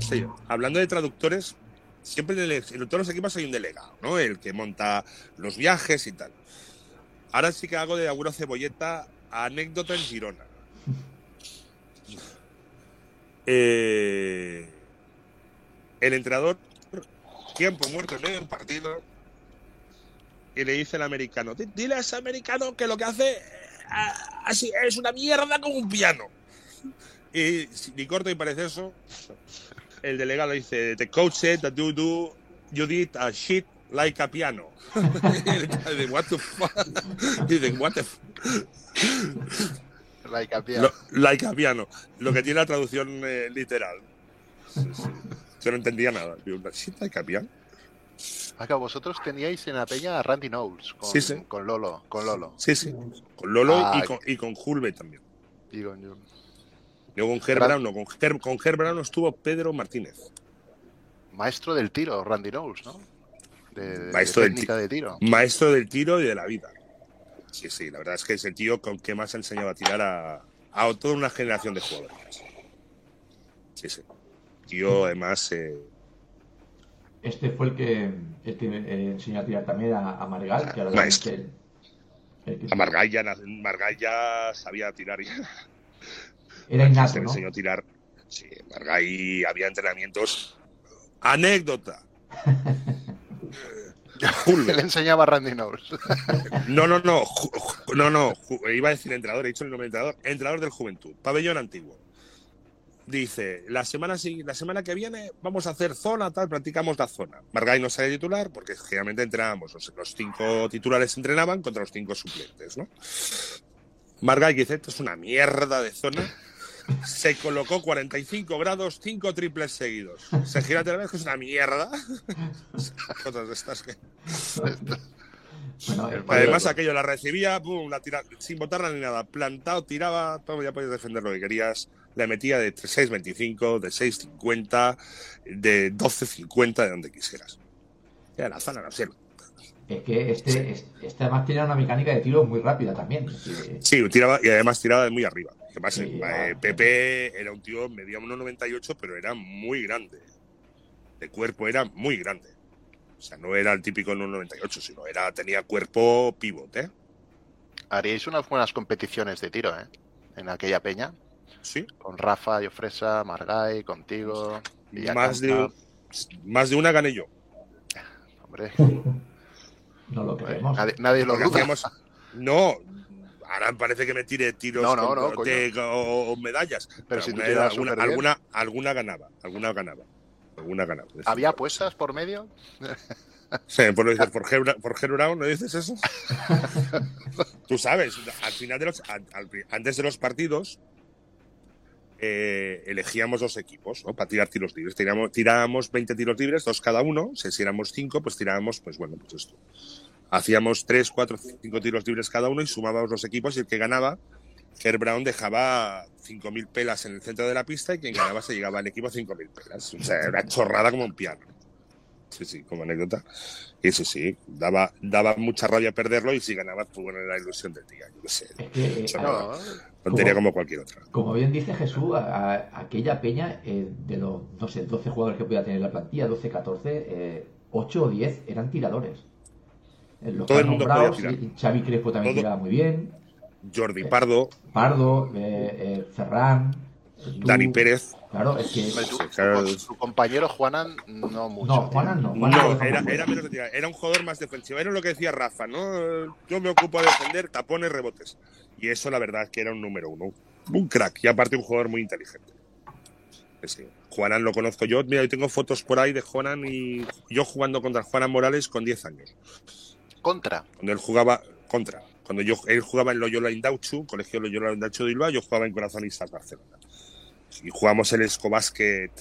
hablando de traductores, siempre en, el- en todos los equipos hay un delegado, ¿no? El que monta los viajes y tal. Ahora sí que hago de Aguro Cebolleta anécdota en Girona. Eh, el entrenador, tiempo muerto en medio del partido, y le dice el americano, "Di- dile a ese americano que lo que hace eh, así es una mierda con un piano. Y ni corto ni parece eso, el delegado le dice, the coach said that you do, you did a shit like a piano. dice, what the fuck? Dice, what the fuck? Like a piano. Lo- like a piano. Lo que tiene la traducción eh, literal. Sí, sí. Yo no entendía nada. Digo, ¿shit like a piano? Acá vosotros teníais en la peña a Randy Knowles con, Sí, sí. con Lolo, con Lolo. Sí, sí. Con Lolo Ah, y, con, y con Hulbe también. Y con Luego con Gran- Brown, no, con Herb, con Herb Brown estuvo Pedro Martínez. Maestro del tiro, Randy Knowles, ¿no? De, de Maestro del técnica de tiro. Maestro del tiro y de la vida. Sí, sí, la verdad es que es el tío con que más ha enseñado a tirar a, a toda una generación de jugadores. Sí, sí. Tío, además, eh, Este fue el que, el que eh, enseñó a tirar también a, a Margal, que ahora Maestro. el, el que a Margall ya, na- Margall ya sabía tirar. ya. Era innato, le ¿no? enseñó a tirar. Sí, Margall había entrenamientos. Anécdota. Le enseñaba a Randy Knowles. No, no, no, no, no, iba a decir entrenador, he dicho el nombre de entrenador, entrenador del Juventud, pabellón antiguo. Dice, la semana, la semana que viene vamos a hacer zona, tal, practicamos la zona. Margay no sale titular porque generalmente entrenábamos, los, los cinco titulares entrenaban contra los cinco suplentes, ¿no? Margay dice, esto es una mierda de zona. Se colocó 45 grados, cinco triples seguidos. Se gira otra vez, que es una mierda. Cosas de estas que... Bueno, eh, Además, aquello la recibía, pum, la tira, sin botarla ni nada. Plantado, tiraba, todo, ya podías defender lo que querías. Le metía de 6.25, de 6.50, de 12.50, de donde quisieras. Era la zona, no sé. es que este, este, este además tiene una mecánica de tiro muy rápida también. Sí, tiraba, y además tiraba de muy arriba. Además, Sí, eh, Pepe era un tío, medía 1,98, pero era muy grande. De cuerpo era muy grande. O sea, no era el típico 1,98, sino era, tenía cuerpo pivot, ¿eh? Haríais unas buenas competiciones de tiro, ¿eh? En aquella peña. Sí. Con Rafa, Yofresa, Margay, contigo. Más de, más de una gané yo. Hombre, no lo creemos. nadie, nadie lo duda. No, ahora parece que me tire tiros No, no, con- no, coño. de- o, medallas. Pero si tú alguna, tirabas alguna, alguna, alguna ganaba, alguna ganaba. Alguna ganaba. ¿Había apuestas por medio? Sí, pues lo dices por Ger- por Ger Brown, ¿no dices eso? Tú sabes, al final de los, al- al- antes de los partidos, eh, elegíamos dos equipos, ¿no? Para tirar tiros libres. Tirábamos, tirábamos 20 tiros libres, dos cada uno. Si éramos cinco, pues tirábamos, pues bueno, pues esto. Hacíamos tres, cuatro, cinco tiros libres cada uno y sumábamos los equipos y el que ganaba, Herb Brown dejaba 5.000 pelas en el centro de la pista y quien ganaba se llegaba al equipo a 5.000 pelas. O sea, era chorrada como un piano. Sí, sí, como anécdota. Y sí, sí, daba, daba mucha rabia perderlo y si ganabas, pues bueno, era la ilusión del día. Yo qué sé. Eh, no, tontería como cualquier otra. Como bien dice Jesús, a- a- aquella peña eh, de los, no sé, 12 jugadores que podía tener la plantilla, 12, 14, eh, 8 o 10 eran tiradores. Eh, Los Todo el mundo nombrado, podía tirar. Xavi Crespo también Todo- tiraba muy bien, Jordi Pardo, Pardo, eh, eh, Ferran, eh, tú. Dani Pérez. Claro, es que... Claro. tu compañero Juanan, no mucho. No. Juanan no. Juanan era, muy era bien. menos de tirar. Era un jugador más defensivo. Era lo que decía Rafa, ¿no? Yo me ocupo de defender, tapones, rebotes. Y eso, la verdad, que era un número uno. Un crack. Y aparte, un jugador muy inteligente. Sí. Juanan lo conozco yo. Mira, yo tengo fotos por ahí de Juanan y yo jugando contra Juanan Morales con 10 años. Contra. Cuando él jugaba contra. Cuando yo, él jugaba en Loyola Indauchu, colegio Loyola Indauchu de Bilbao, yo jugaba en Corazonistas Barcelona. Y jugamos el Escobasket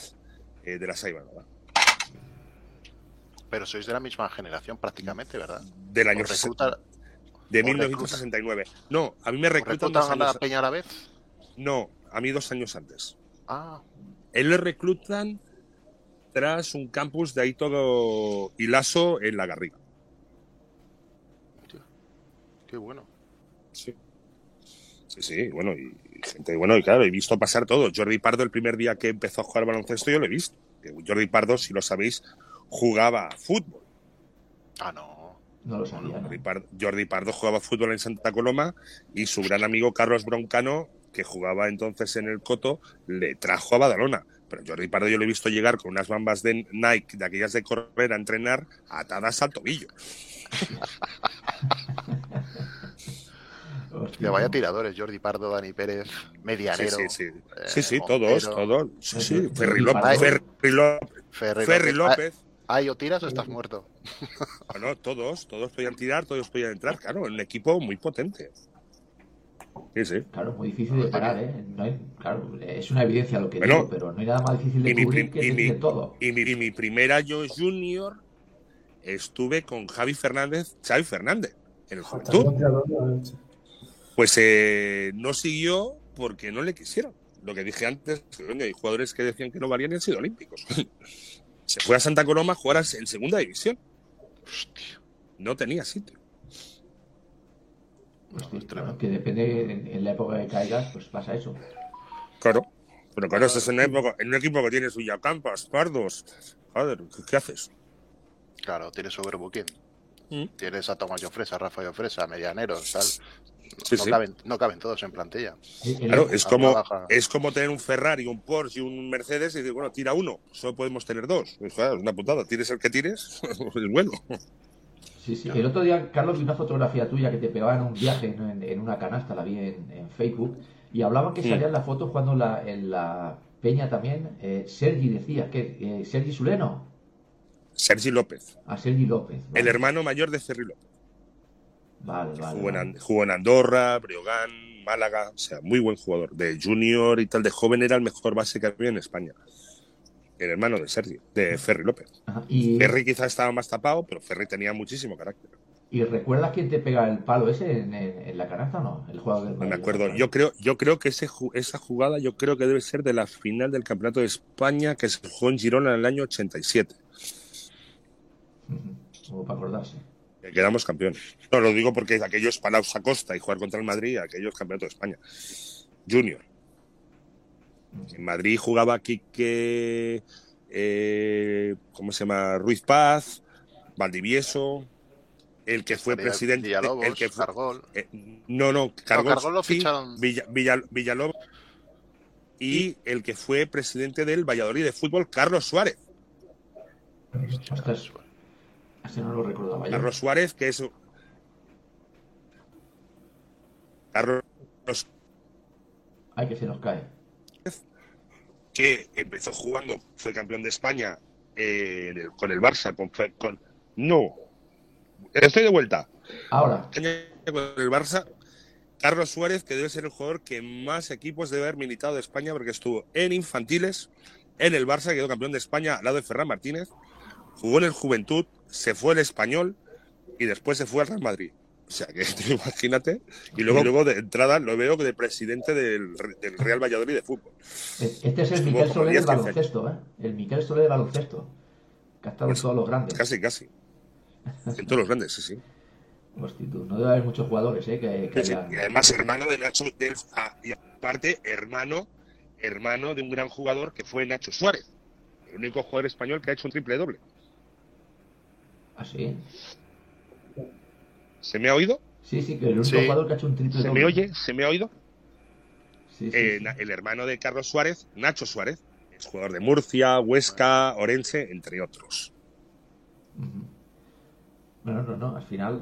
eh, de la Saiba, ¿verdad? Pero sois de la misma generación prácticamente, ¿verdad? Del año ¿Os recluta- de ¿Os 1969. No, a mí me reclutan reclutan a la peña a la vez? No, a mí dos años antes. Ah, Él le reclutan tras un campus de ahí todo hilaso en la Garriga. Qué bueno. Sí. Sí, sí, bueno, y gente, bueno, y claro, he visto pasar todo. Jordi Pardo, el primer día que empezó a jugar baloncesto, yo lo he visto. Jordi Pardo, si lo sabéis, jugaba fútbol. Ah, no. No lo sabía. Jordi Pardo, Jordi Pardo jugaba fútbol en Santa Coloma y su gran amigo Carlos Broncano, que jugaba entonces en el Coto, le trajo a Badalona. Pero Jordi Pardo yo lo he visto llegar con unas bambas de Nike, de aquellas de correr a entrenar, atadas al tobillo. Hostia, vaya tiradores, Jordi Pardo, Dani Pérez, Sí, Medianero. sí, sí. eh, Sí, sí, todos, todos. Sí, sí. Ferri López. Ferri López. Ferri, Ferri López. López. Ah, ¿y o tiras o estás muerto? Bueno, todos, todos podían tirar, todos podían entrar. Claro, un equipo muy potente. Sí, sí. Claro, muy difícil de parar, ¿eh? No hay- claro, es una evidencia lo que Bueno, digo, pero no hay nada más difícil de mi cubrir prim- que mi- todo. Y mi, y mi primer año junior estuve con Javi Fernández, Xavi Fernández, en el Juventud. Pues eh, no siguió porque no le quisieron. Lo que dije antes, que, hay jugadores que decían que no valían y han sido olímpicos. Se fue a Santa Coloma a jugar en segunda división. No tenía sitio. Hostia, es Pues claro, tremendo. que depende en, en la época que caigas, pues pasa eso. Claro. Pero claro, estás en, una época- en un equipo que tiene suya campas, pardos. Joder, ¿qué, qué haces? Claro, tienes overbooking. Mm. Tienes a Tomás Fresa, Rafa Fresa, Medianeros, tal. Sí, no, sí. Caben, no caben todos en plantilla. Claro, es como, baja. es como tener un Ferrari, un Porsche y un Mercedes y decir, bueno, tira uno, solo podemos tener dos. Pues claro, es una putada, tires el que tires, es bueno. Sí, sí. El otro día, Carlos, vi una fotografía tuya que te pegaba en un viaje en, una canasta, la vi en, en Facebook, y hablaban que Mm. salían las fotos jugando la, en la Peña también. Eh, Sergi decía, que eh, Sergi Suleno, Sergi López, a Sergi López. el hermano mayor de Ferri López. Vale, vale, Jugó en, vale. An- jugó en Andorra, Breogán, Málaga, o sea, muy buen jugador. De junior y tal, de joven era el mejor base que había en España. El hermano de Sergi, de Ferri López. Ajá, Y, Ferri quizás estaba más tapado, pero Ferri tenía muchísimo carácter. ¿Y recuerdas quién te pega el palo ese en, la canasta o no? El jugador del No me acuerdo. Yo creo, yo creo que ese, esa jugada yo creo que debe ser de la final del Campeonato de España que se jugó en Girona en el año 87. Ujú, Como para acordarse. Que quedamos campeones. No, lo digo porque aquello es Palaus Acosta y jugar contra el Madrid, aquello es Campeonato de España. Junior. En Madrid jugaba Quique, eh, ¿cómo se llama? Ruiz Paz, Valdivieso, el que fue presidente. Villalobos, el que fue, Cargol. eh, no, no, Cargol, Cargol lo sí, ficharon. Villa- Villa- Villalobos y el que fue presidente del Valladolid de fútbol, Carlos Suárez. Ostras, así no lo recordaba yo. Carlos Suárez, que es. Carlos Ay, que se nos cae. que empezó jugando, fue campeón de España eh, con el Barça, con, con- no, estoy de vuelta, Ahora, con el Barça Carlos Suárez, que debe ser el jugador que más equipos debe haber militado de España, porque estuvo en infantiles, en el Barça, quedó campeón de España al lado de Ferran Martínez, jugó en el Juventud, se fue el Español y después se fue al Real Madrid. O sea, que imagínate. Y luego, luego de entrada lo veo de presidente del, del Real Valladolid de fútbol. Este es el Miquel 10, del 15 baloncesto, ¿eh? El Miquel Soler del baloncesto. Que ha estado en todos los grandes. Casi, casi. En todos los grandes, sí, sí. Hostia, tú, no debe haber muchos jugadores, ¿eh? Que, que Sí, sí. hayan- Y además, hermano de Nacho, del- ah, y aparte, hermano, hermano de un gran jugador que fue Nacho Suárez, el único jugador español que ha hecho un triple doble. ¿Ah, sí? ¿Se me ha oído? Sí, sí, que el único Sí. jugador que ha hecho un triple ¿Se doble. me oye? ¿Se me ha oído? Sí, sí, Eh, El hermano de Carlos Suárez, Nacho Suárez, es jugador de Murcia, Huesca, Orense, entre otros. Bueno, no, no, al final.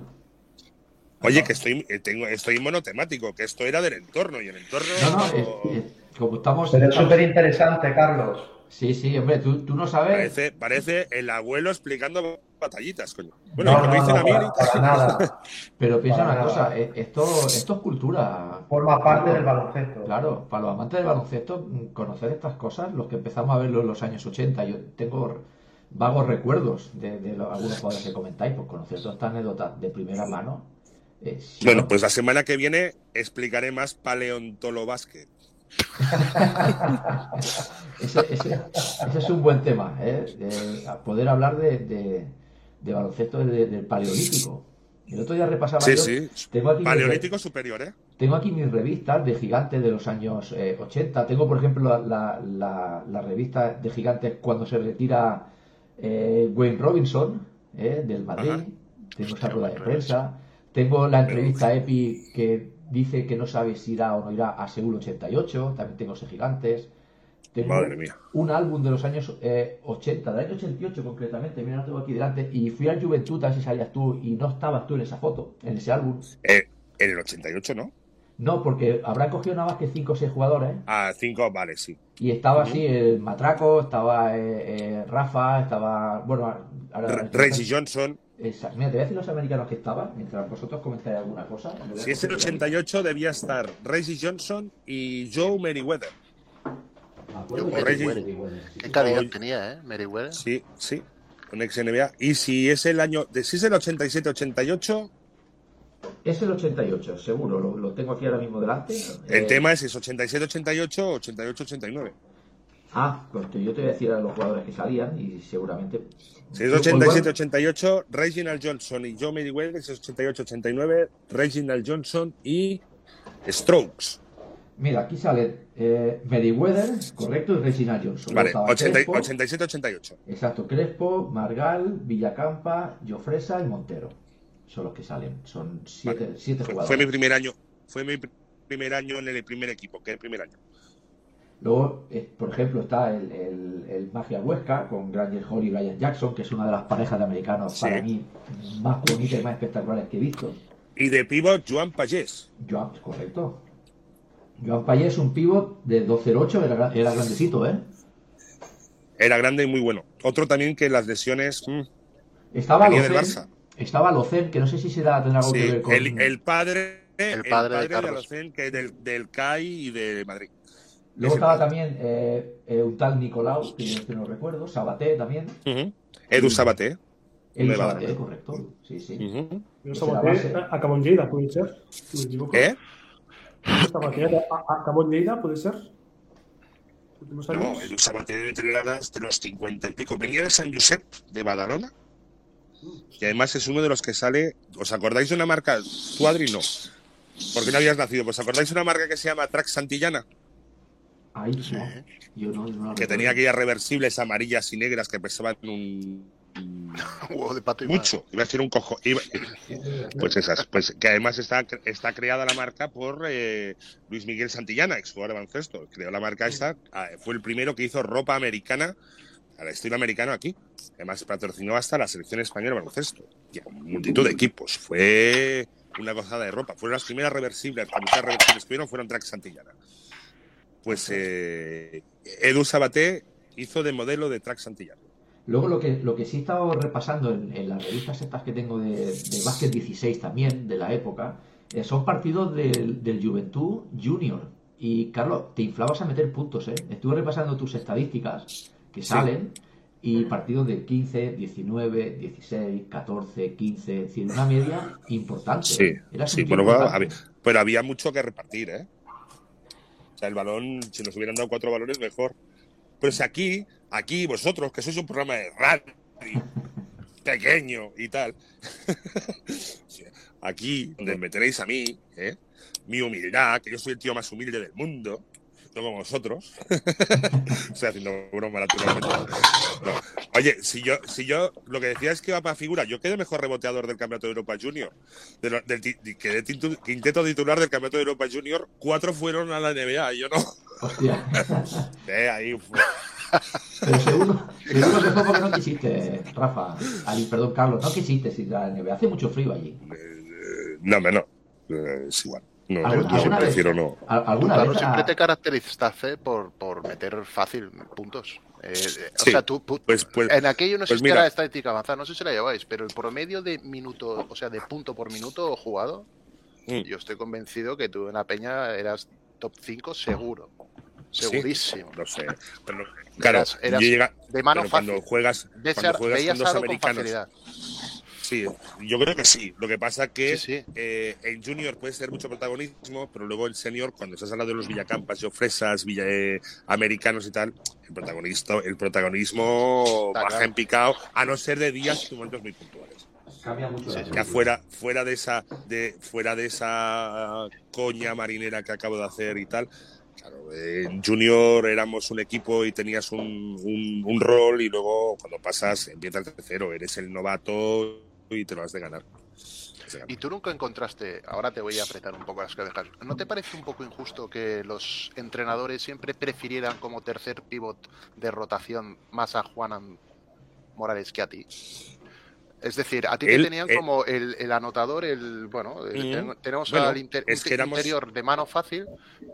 Oye, que estoy, eh, tengo, estoy monotemático, que esto era del entorno y el entorno. No, no, es- es- como estamos. Pero es súper interesante, Carlos. Sí, sí, hombre, tú, tú no sabes. Parece, parece el abuelo explicando batallitas, coño. Bueno, No, me no, dicen no, a mí para, nada. Pero piensa Para una nada. cosa, eh, esto, esto es cultura. Forma parte del baloncesto. Claro, para los amantes del baloncesto, mm, conocer estas cosas, los que empezamos a verlo en los años 80, yo tengo vagos recuerdos de, de los- algunos jugadores que comentáis, por conocer todas estas anécdotas de primera mano. eh, si Bueno, no- pues la semana que viene explicaré más paleontolobásquet. ese, ese- ese es un buen tema, ¿eh? De- poder hablar de, de- de baloncesto de- del paleolítico. El otro día repasaba Sí, yo, sí. tengo aquí mis re- Paleolítico superior, ¿eh? Tengo aquí mis revistas de gigantes de los años eh, 80. Tengo, por ejemplo, la, la- la- la revista de gigantes cuando se retira eh, Wayne Robinson eh, del Madrid. Ajá. Tengo esa rueda de prensa. Tengo la entrevista Epi que dice que no sabe si irá o no irá a Seúl 88. También tengo ese gigantes. Tengo Madre mía. un álbum de los años eh, 80, del año 88 concretamente. Mira, lo tengo aquí delante. Y fui al Juventud a ver si salías tú y no estabas tú en esa foto, en ese álbum. Eh, en el 88, ¿no? No, porque habrán cogido nada más que 5 o 6 jugadores. Ah, 5, vale, sí. Y estaba así el Matraco, estaba eh, eh, Rafa, estaba. Bueno, ahora. Re- Reggie Johnson. Exacto. Mira, te voy a decir los americanos que estaban, mientras vosotros comentáis alguna cosa. Si es el coger 88, debía estar Reggie Johnson y Joe Merriweather. Yo, Merriweather. Qué calidad tenía, ¿eh? Meriwether. Sí, sí. Un ex NBA. Y si es el año. de- Si es el 87-88, Es el 88, seguro, lo, lo tengo aquí ahora mismo delante. el Eh, tema es si es 87-88 o 88-89. Ah, porque yo te voy a decir a los jugadores que salían y seguramente. Si es Yo, pues, bueno, 87-88, Reginald Johnson y Joe Merriweather. Si es 88-89, Reginald Johnson y Strokes. Mira, aquí sale eh, Meriwether, correcto, y Reginald Johnson. Vale, Luego estaba 80 Crespo, 87-88. Exacto, Crespo, Margal, Villacampa, Jofresa y Montero. Son los que salen. Son siete, Vale. siete Fue, jugadores. fue mi primer año. Fue mi pr- primer año en el primer equipo, que es el primer año. Luego, eh, por ejemplo, está el, el, el Magia Huesca con Granger Hall y Brian Jackson, que es una de las parejas de americanos Sí. para mí más bonitas y más espectaculares que he visto. Y de pivot, Joan Pagés. Joan, correcto. Joan Payet es un pivot de 2'08, era, era grandecito, ¿eh? Era grande y muy bueno. Otro también que las lesiones. mm, Estaba Locen, Barça. estaba Locen, que no sé si será tendrá algo que ver con... el, el padre, el padre de de. Alocen, que del, del CAI y de Madrid. Luego estaba también eh, eh, un tal Nicolau, que yo no recuerdo, Sabaté también. Ujú. Edu Sabaté. El De Sabaté, correcto. Sí, sí. Ujú. Yo Esa era Sabaté base. a- acabó en Lleida, puede ser. Si me equivoco. ¿Eh? Sabaté a- acabó en Lleida, puede ser. No. Edu Sabaté debe tener de los 50 y pico. Venía de San Josep, de Badalona. Y además es uno de los que sale. ¿Os acordáis de una marca? Tú, Adri, no. Porque no habías nacido. ¿Pues acordáis de una marca que se llama Trax Santillana? Ahí, no. Yo no, yo no la Que tenía aquellas reversibles amarillas y negras que pesaban un. Un huevo de pato y Mucho. Iba a decir un cojo. iba- Pues esas. Pues que además está, está creada la marca por eh, Luis Miguel Santillana, ex jugador de baloncesto. Creó la marca esta. ah, Fue el primero que hizo ropa americana al estilo americano aquí. Además patrocinó hasta la selección española de baloncesto. Y a multitud de equipos. Fue una gozada de ropa. Fueron las primeras reversibles, camisetas reversibles que tuvieron fueron Trax Santillana. Pues eh, Edu Sabaté hizo de modelo de Trax Santillana. Luego lo que, lo que sí he estado repasando en, en las revistas estas que tengo de, de Básquet 16 también, de la época, eh, son partidos del, del Juventud Junior. Y Carlos, te inflabas a meter puntos, ¿eh? Estuve repasando tus estadísticas que salen y partidos de 15, 19, 16, 14, 15, es decir, una media importante. Sí, Eras sí bueno, importante. había- pero había mucho que repartir, ¿eh? El balón, si nos hubieran dado cuatro balones, mejor. Pero si aquí, aquí vosotros, que sois un programa de radio pequeño y tal, aquí donde me tenéis a mí, ¿eh? mi humildad, que yo soy el tío más humilde del mundo, no como vosotros. Estoy haciendo broma naturalmente. No. Oye, si yo, si yo lo que decía es que va para figura, yo quedé mejor reboteador del Campeonato de Europa Junior. De lo- del di- quedé tintu- quinteto titular del Campeonato de Europa Junior, cuatro fueron a la NBA, yo no. Hostia. Eh, ahí fue. Pero seguro, seguro que fue porque no quisiste, Rafa. Ali, perdón, Carlos, no quisiste ir a la NBA. Hace mucho frío allí. Eh, no, hombre, no. Eh, es igual. No, ¿Alguna- yo alguna vez? prefiero no. ¿Al- ¿Alguna vez? siempre a- te caracterizaste por, por meter fácil puntos. Eh, eh, o Sí, sea, tú, Pues, pues, en aquello no pues existía mira. la estadística avanzada, no sé si la lleváis, pero el promedio de minuto, o sea, de punto por minuto jugado, Mm. yo estoy convencido que tú en la peña eras top 5 seguro. Sí, Segurísimo. No sé. Pero, claro, Eras- eras yo llega- de mano pero fácil. cuando juegas, Ves- cuando juegas con dos con americanos. facilidad. Sí, yo creo que sí. Lo que pasa que Sí, sí. eh, en junior puede ser mucho protagonismo, pero luego en senior, cuando estás hablando de los villacampas y ofresas, villa, eh, americanos y tal, el protagonista, el protagonismo Está baja claro. en picado, a no ser de días y momentos muy puntuales. Cambia mucho. Ya fuera, fuera de esa, de, fuera de esa coña marinera que acabo de hacer y tal. Claro, eh, en Junior éramos un equipo y tenías un, un- un rol y luego cuando pasas empiezas de cero, eres el novato y te lo has de ganar. Has de ganar. Y tú nunca encontraste, ahora te voy a apretar un poco las cabezas, ¿no te parece un poco injusto que los entrenadores siempre prefirieran como tercer pivot de rotación más a Juan Morales que a ti? Es decir, a ti te Él- tenían él- como el, el anotador, el bueno, ten- tenemos Bueno, al inter- es que éramos- interior de mano fácil,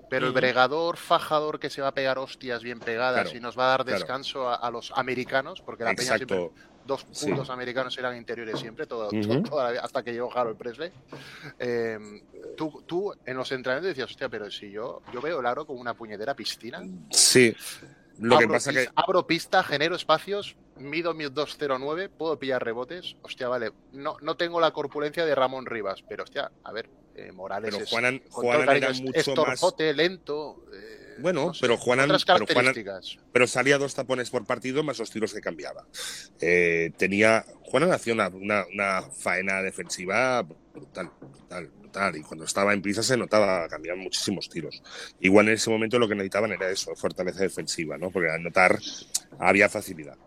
pero el bregador, fajador que se va a pegar hostias bien pegadas Claro, y nos va a dar claro. descanso a, a los americanos, porque la peña siempre Dos Sí. puntos americanos eran interiores siempre, todo, Ujú. todo- toda la hasta que llegó Harold Presley. Eh, tú, tú en los entrenamientos decías, hostia, pero si yo, yo veo el aro como una puñetera piscina, Sí. Lo que pasa que pis- abro pista, genero espacios, mido mi 209, puedo pillar rebotes, hostia, vale, no, no tengo la corpulencia de Ramón Rivas, pero hostia, a ver, eh, Morales Pero es, Juanan- todo Juanan era es- mucho es torzote, lento. eh, Bueno, no sé, pero Juanan- pero Juanan- pero salía dos tapones por partido más los tiros que cambiaba. Eh, tenía Juan hacía una, una, una faena defensiva brutal, brutal, brutal. Y cuando estaba en pista se notaba, cambiaban muchísimos tiros. Igual en ese momento lo que necesitaban era eso, fortaleza defensiva, ¿no? Porque al notar había facilidad.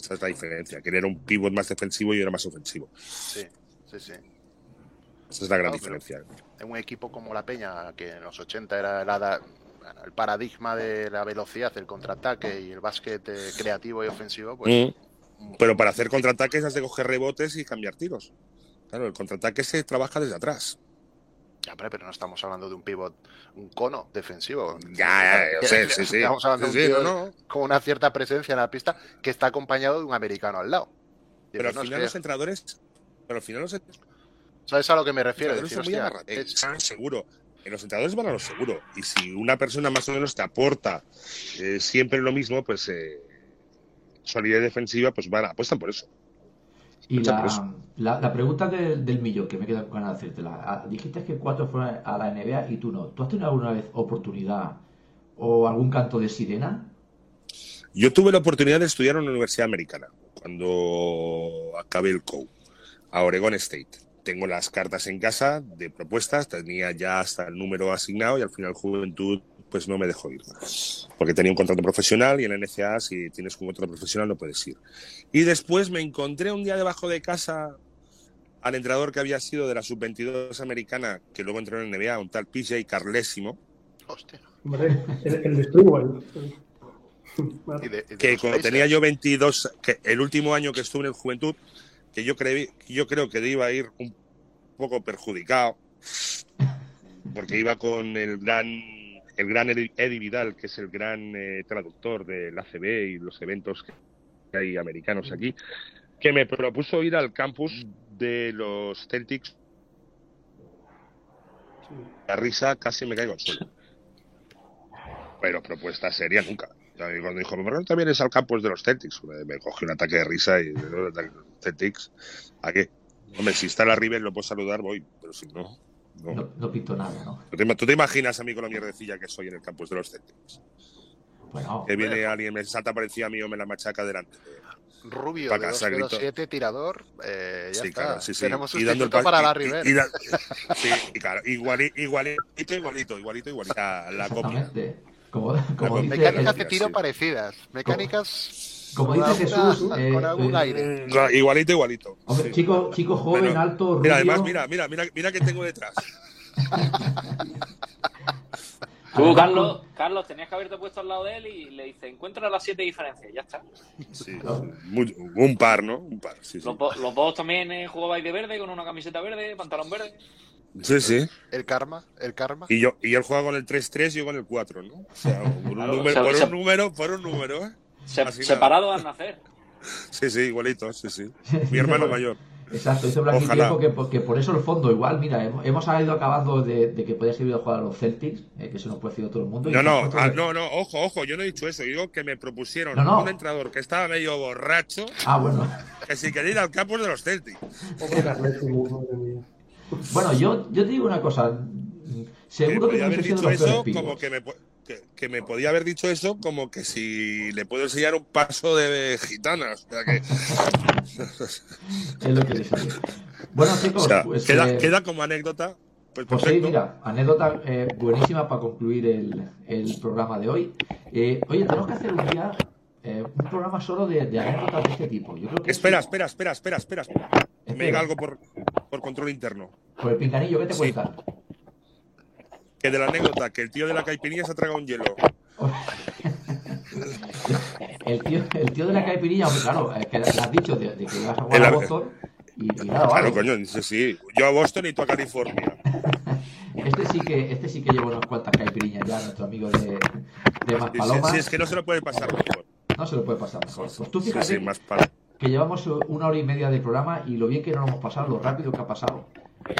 Esa es la diferencia. Querer un pivot más defensivo y era más ofensivo. Sí, sí, sí. Esa es la gran No, diferencia. en un equipo como la Peña, que en los 80 era la el paradigma de la velocidad, el contraataque y el básquet eh, creativo y ofensivo, pues Mm. Pero para hacer contraataques has de coger rebotes y cambiar tiros. Claro, el contraataque se trabaja desde atrás. ya, hombre, pero no estamos hablando de un pivot, un cono defensivo. Ya, ya, yo sé, sí, sí. Estamos hablando Sí, de un tío no, no. con una cierta presencia en la pista que está acompañado de un americano al lado. Pero al final que- los entrenadores, pero al final los ¿Sabes a lo que me refiero? Decir, hostia, es- al seguro. En los entrenadores van a lo seguro. Y si una persona más o menos te aporta eh, siempre lo mismo, pues eh, solidez defensiva, pues van, apuestan por eso. Y por la, eso. la, la pregunta del, del millón, que me queda con ganas de hacértela. Ah, Dijiste que cuatro fueron a la NBA y tú no. ¿Tú has tenido alguna vez oportunidad o algún canto de sirena? Yo tuve la oportunidad de estudiar en una universidad americana cuando acabé el COU, a Oregon State. Tengo las cartas en casa de propuestas, tenía ya hasta el número asignado y al final Juventud pues no me dejó ir. Porque tenía un contrato profesional y en la NCA si tienes un contrato profesional no puedes ir. Y después me encontré un día debajo de casa al entrenador que había sido de la sub-22 americana, que luego entró en la NBA, un tal PJ Carlésimo, Hostia. Hombre, el, el de que cuando tenía yo 22, que el último año que estuve en Juventud, que yo, creí, yo creo que iba a ir un poco perjudicado, porque iba con el gran, el gran Eddie Eddie Vidal, que es el gran eh, traductor del ACB y los eventos que hay americanos aquí, que me propuso ir al campus de los Celtics La risa casi me caigo al suelo. Pero propuesta seria nunca. Cuando dijo, ¿por qué no te vienes al campus de los Celtics? Me, me cogí un ataque de risa y ¿no? Celtics, ¿a qué? Hombre, si está la River lo puedo saludar, voy, pero si no, no. No, no pinto nada, ¿no? ¿Tú te, tú te imaginas a mí con la mierdecilla que soy en el campus de los Celtics? Bueno, Que viene alguien, me salta por encima mío, me la machaca delante. Rubio Pa' de casa, grito. 207, tirador. eh, ya Sí, está. claro, sí, sí. Tenemos Y dando el para y- la River. y da- sí, y claro, iguali- igualito, igualito, igualito, igualito. La, la copia. Como, como dice, Mecánicas de tiro sí. parecidas. Mecánicas. como con dice alguna- Jesús, eh, con algún eh, aire. Igualito, igualito. hombre, Sí. chico, chico joven, Bueno, alto, rubio. Mira, además, mira, mira, mira, mira que tengo detrás. Tú, Carlos, Carlos, tenías que haberte puesto al lado de él y le dice, encuentra las siete diferencias, ya está. Sí, muy- un par, ¿no? Un par, sí, sí. Los, do- los dos también eh, jugabais de verde, con una camiseta verde, pantalón verde. Sí, sí. El karma. El karma. Y yo, y él juega con el 3-3 y yo con el 4, ¿no? O sea, por un, Claro, número, se- por se- un número, por un número, ¿eh? Se- Así nada. separados al nacer. Sí, sí, igualito, sí, sí. Mi hermano mayor. Exacto, dice Ojalá. Tiempo que, por- que por eso el fondo igual, mira, hemos, hemos ido acabando de, de que podía servir a jugar a los Celtics, eh, que eso no puede decir todo el mundo. y No, no, ah, no, no, ojo, ojo, yo no he dicho eso. Digo que me propusieron No, no. un entrenador que estaba medio borracho, Ah, bueno. que si quería ir al campus de los Celtics. Pobre Carletti, madre mía. Bueno, yo, yo te digo una cosa. Que Seguro que haber dicho eso como que me, que, que me podía haber dicho eso como que si le puedo enseñar un paso de gitanas. O sea que, Es lo que digo. Bueno, o chicos, sea, pues, queda, eh, queda como anécdota. Pues, pues sí, mira, anécdota eh, buenísima para concluir el, el programa de hoy. Eh, oye, tenemos que hacer un día eh, un programa solo de, de anécdotas de este tipo. Yo creo que Espera, sí. espera, espera, espera, espera. Me Espera. llega algo por, por control interno. El pinganillo, ¿qué te Sí. cuentan? Que de la anécdota, que el tío de la caipirinha se ha tragado un hielo. El tío, el tío de la caipirilla, hombre, claro, es que has dicho de, de que ibas a jugar a Boston y, y nada, Claro, vale. coño, sí, sí. Yo a Boston y tú a California. Este sí que, este sí que lleva unas cuantas caipiriñas ya, nuestro amigo de, de Sí, sí, es que no se lo puede pasar mejor. No se lo puede pasar mejor. Pues tú fíjate sí, más que llevamos una hora y media de programa y lo bien que nos lo hemos pasado, lo rápido que ha pasado.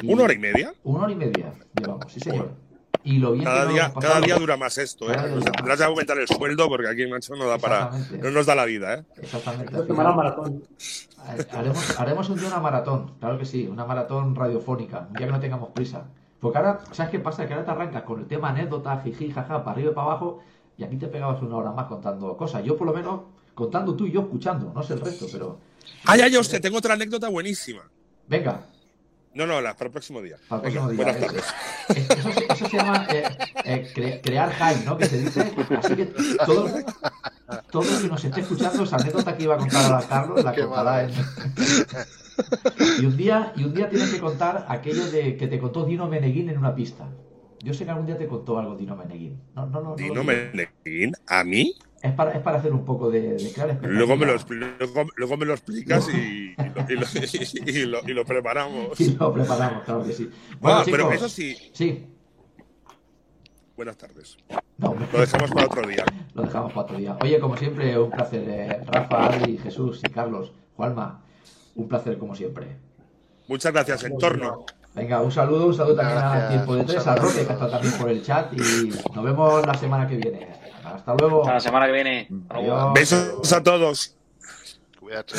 Y- ¿Una hora y media? Una hora y media llevamos, sí señor. Y lo bien Cada día, cada día dura más esto, ¿eh? Nos tendrás que aumentar el sueldo porque aquí, macho, no da para. No nos da la vida, ¿eh? Exactamente. Semana maratón. Haremos, haremos un día una maratón, claro que sí, una maratón radiofónica, un día que no tengamos prisa. Porque ahora, ¿sabes qué pasa? Que ahora te arrancas con el tema anécdota, jiji, jaja, para arriba y para abajo, y aquí te pegabas una hora más contando cosas. Yo, por lo menos, contando tú y yo escuchando, no sé el resto, pero. Ya, ya, usted, tengo otra anécdota buenísima. Venga, No, no, la, para el próximo día. para el Venga, próximo día. buenas tardes. Eso, se- eso se llama eh, eh, cre- crear hype, ¿no? Que se dice. Así que todo, todo el que nos esté escuchando, esa anécdota que iba a contar ahora Carlos, la Qué contará en. Y un día, y un día tienes que contar aquello de que te contó Dino Meneguín en una pista. Yo sé que algún día te contó algo Dino Meneguín. No, no, no, no Dino. Meneguín, ¿a mí? Es para, es para hacer un poco de, de crear Luego me, lo, luego, luego me lo explicas y, y, lo, y, lo, y lo- y lo preparamos. Y lo preparamos, claro que sí. Bueno, Ah, pero chicos, eso sí, Sí. buenas tardes. No. Lo dejamos para otro día. Lo dejamos para otro día. Oye, como siempre, un placer. eh, Rafa, Adri, Jesús y Carlos. Juanma, un placer como siempre. Muchas gracias, entorno. Venga, un saludo, un saludo también a Gracias, Tiempo de Tres, a. Roque, que está también por el chat. Y nos vemos la semana que viene. Hasta luego. Hasta la semana que viene. Adiós. Besos a todos. Cuídate.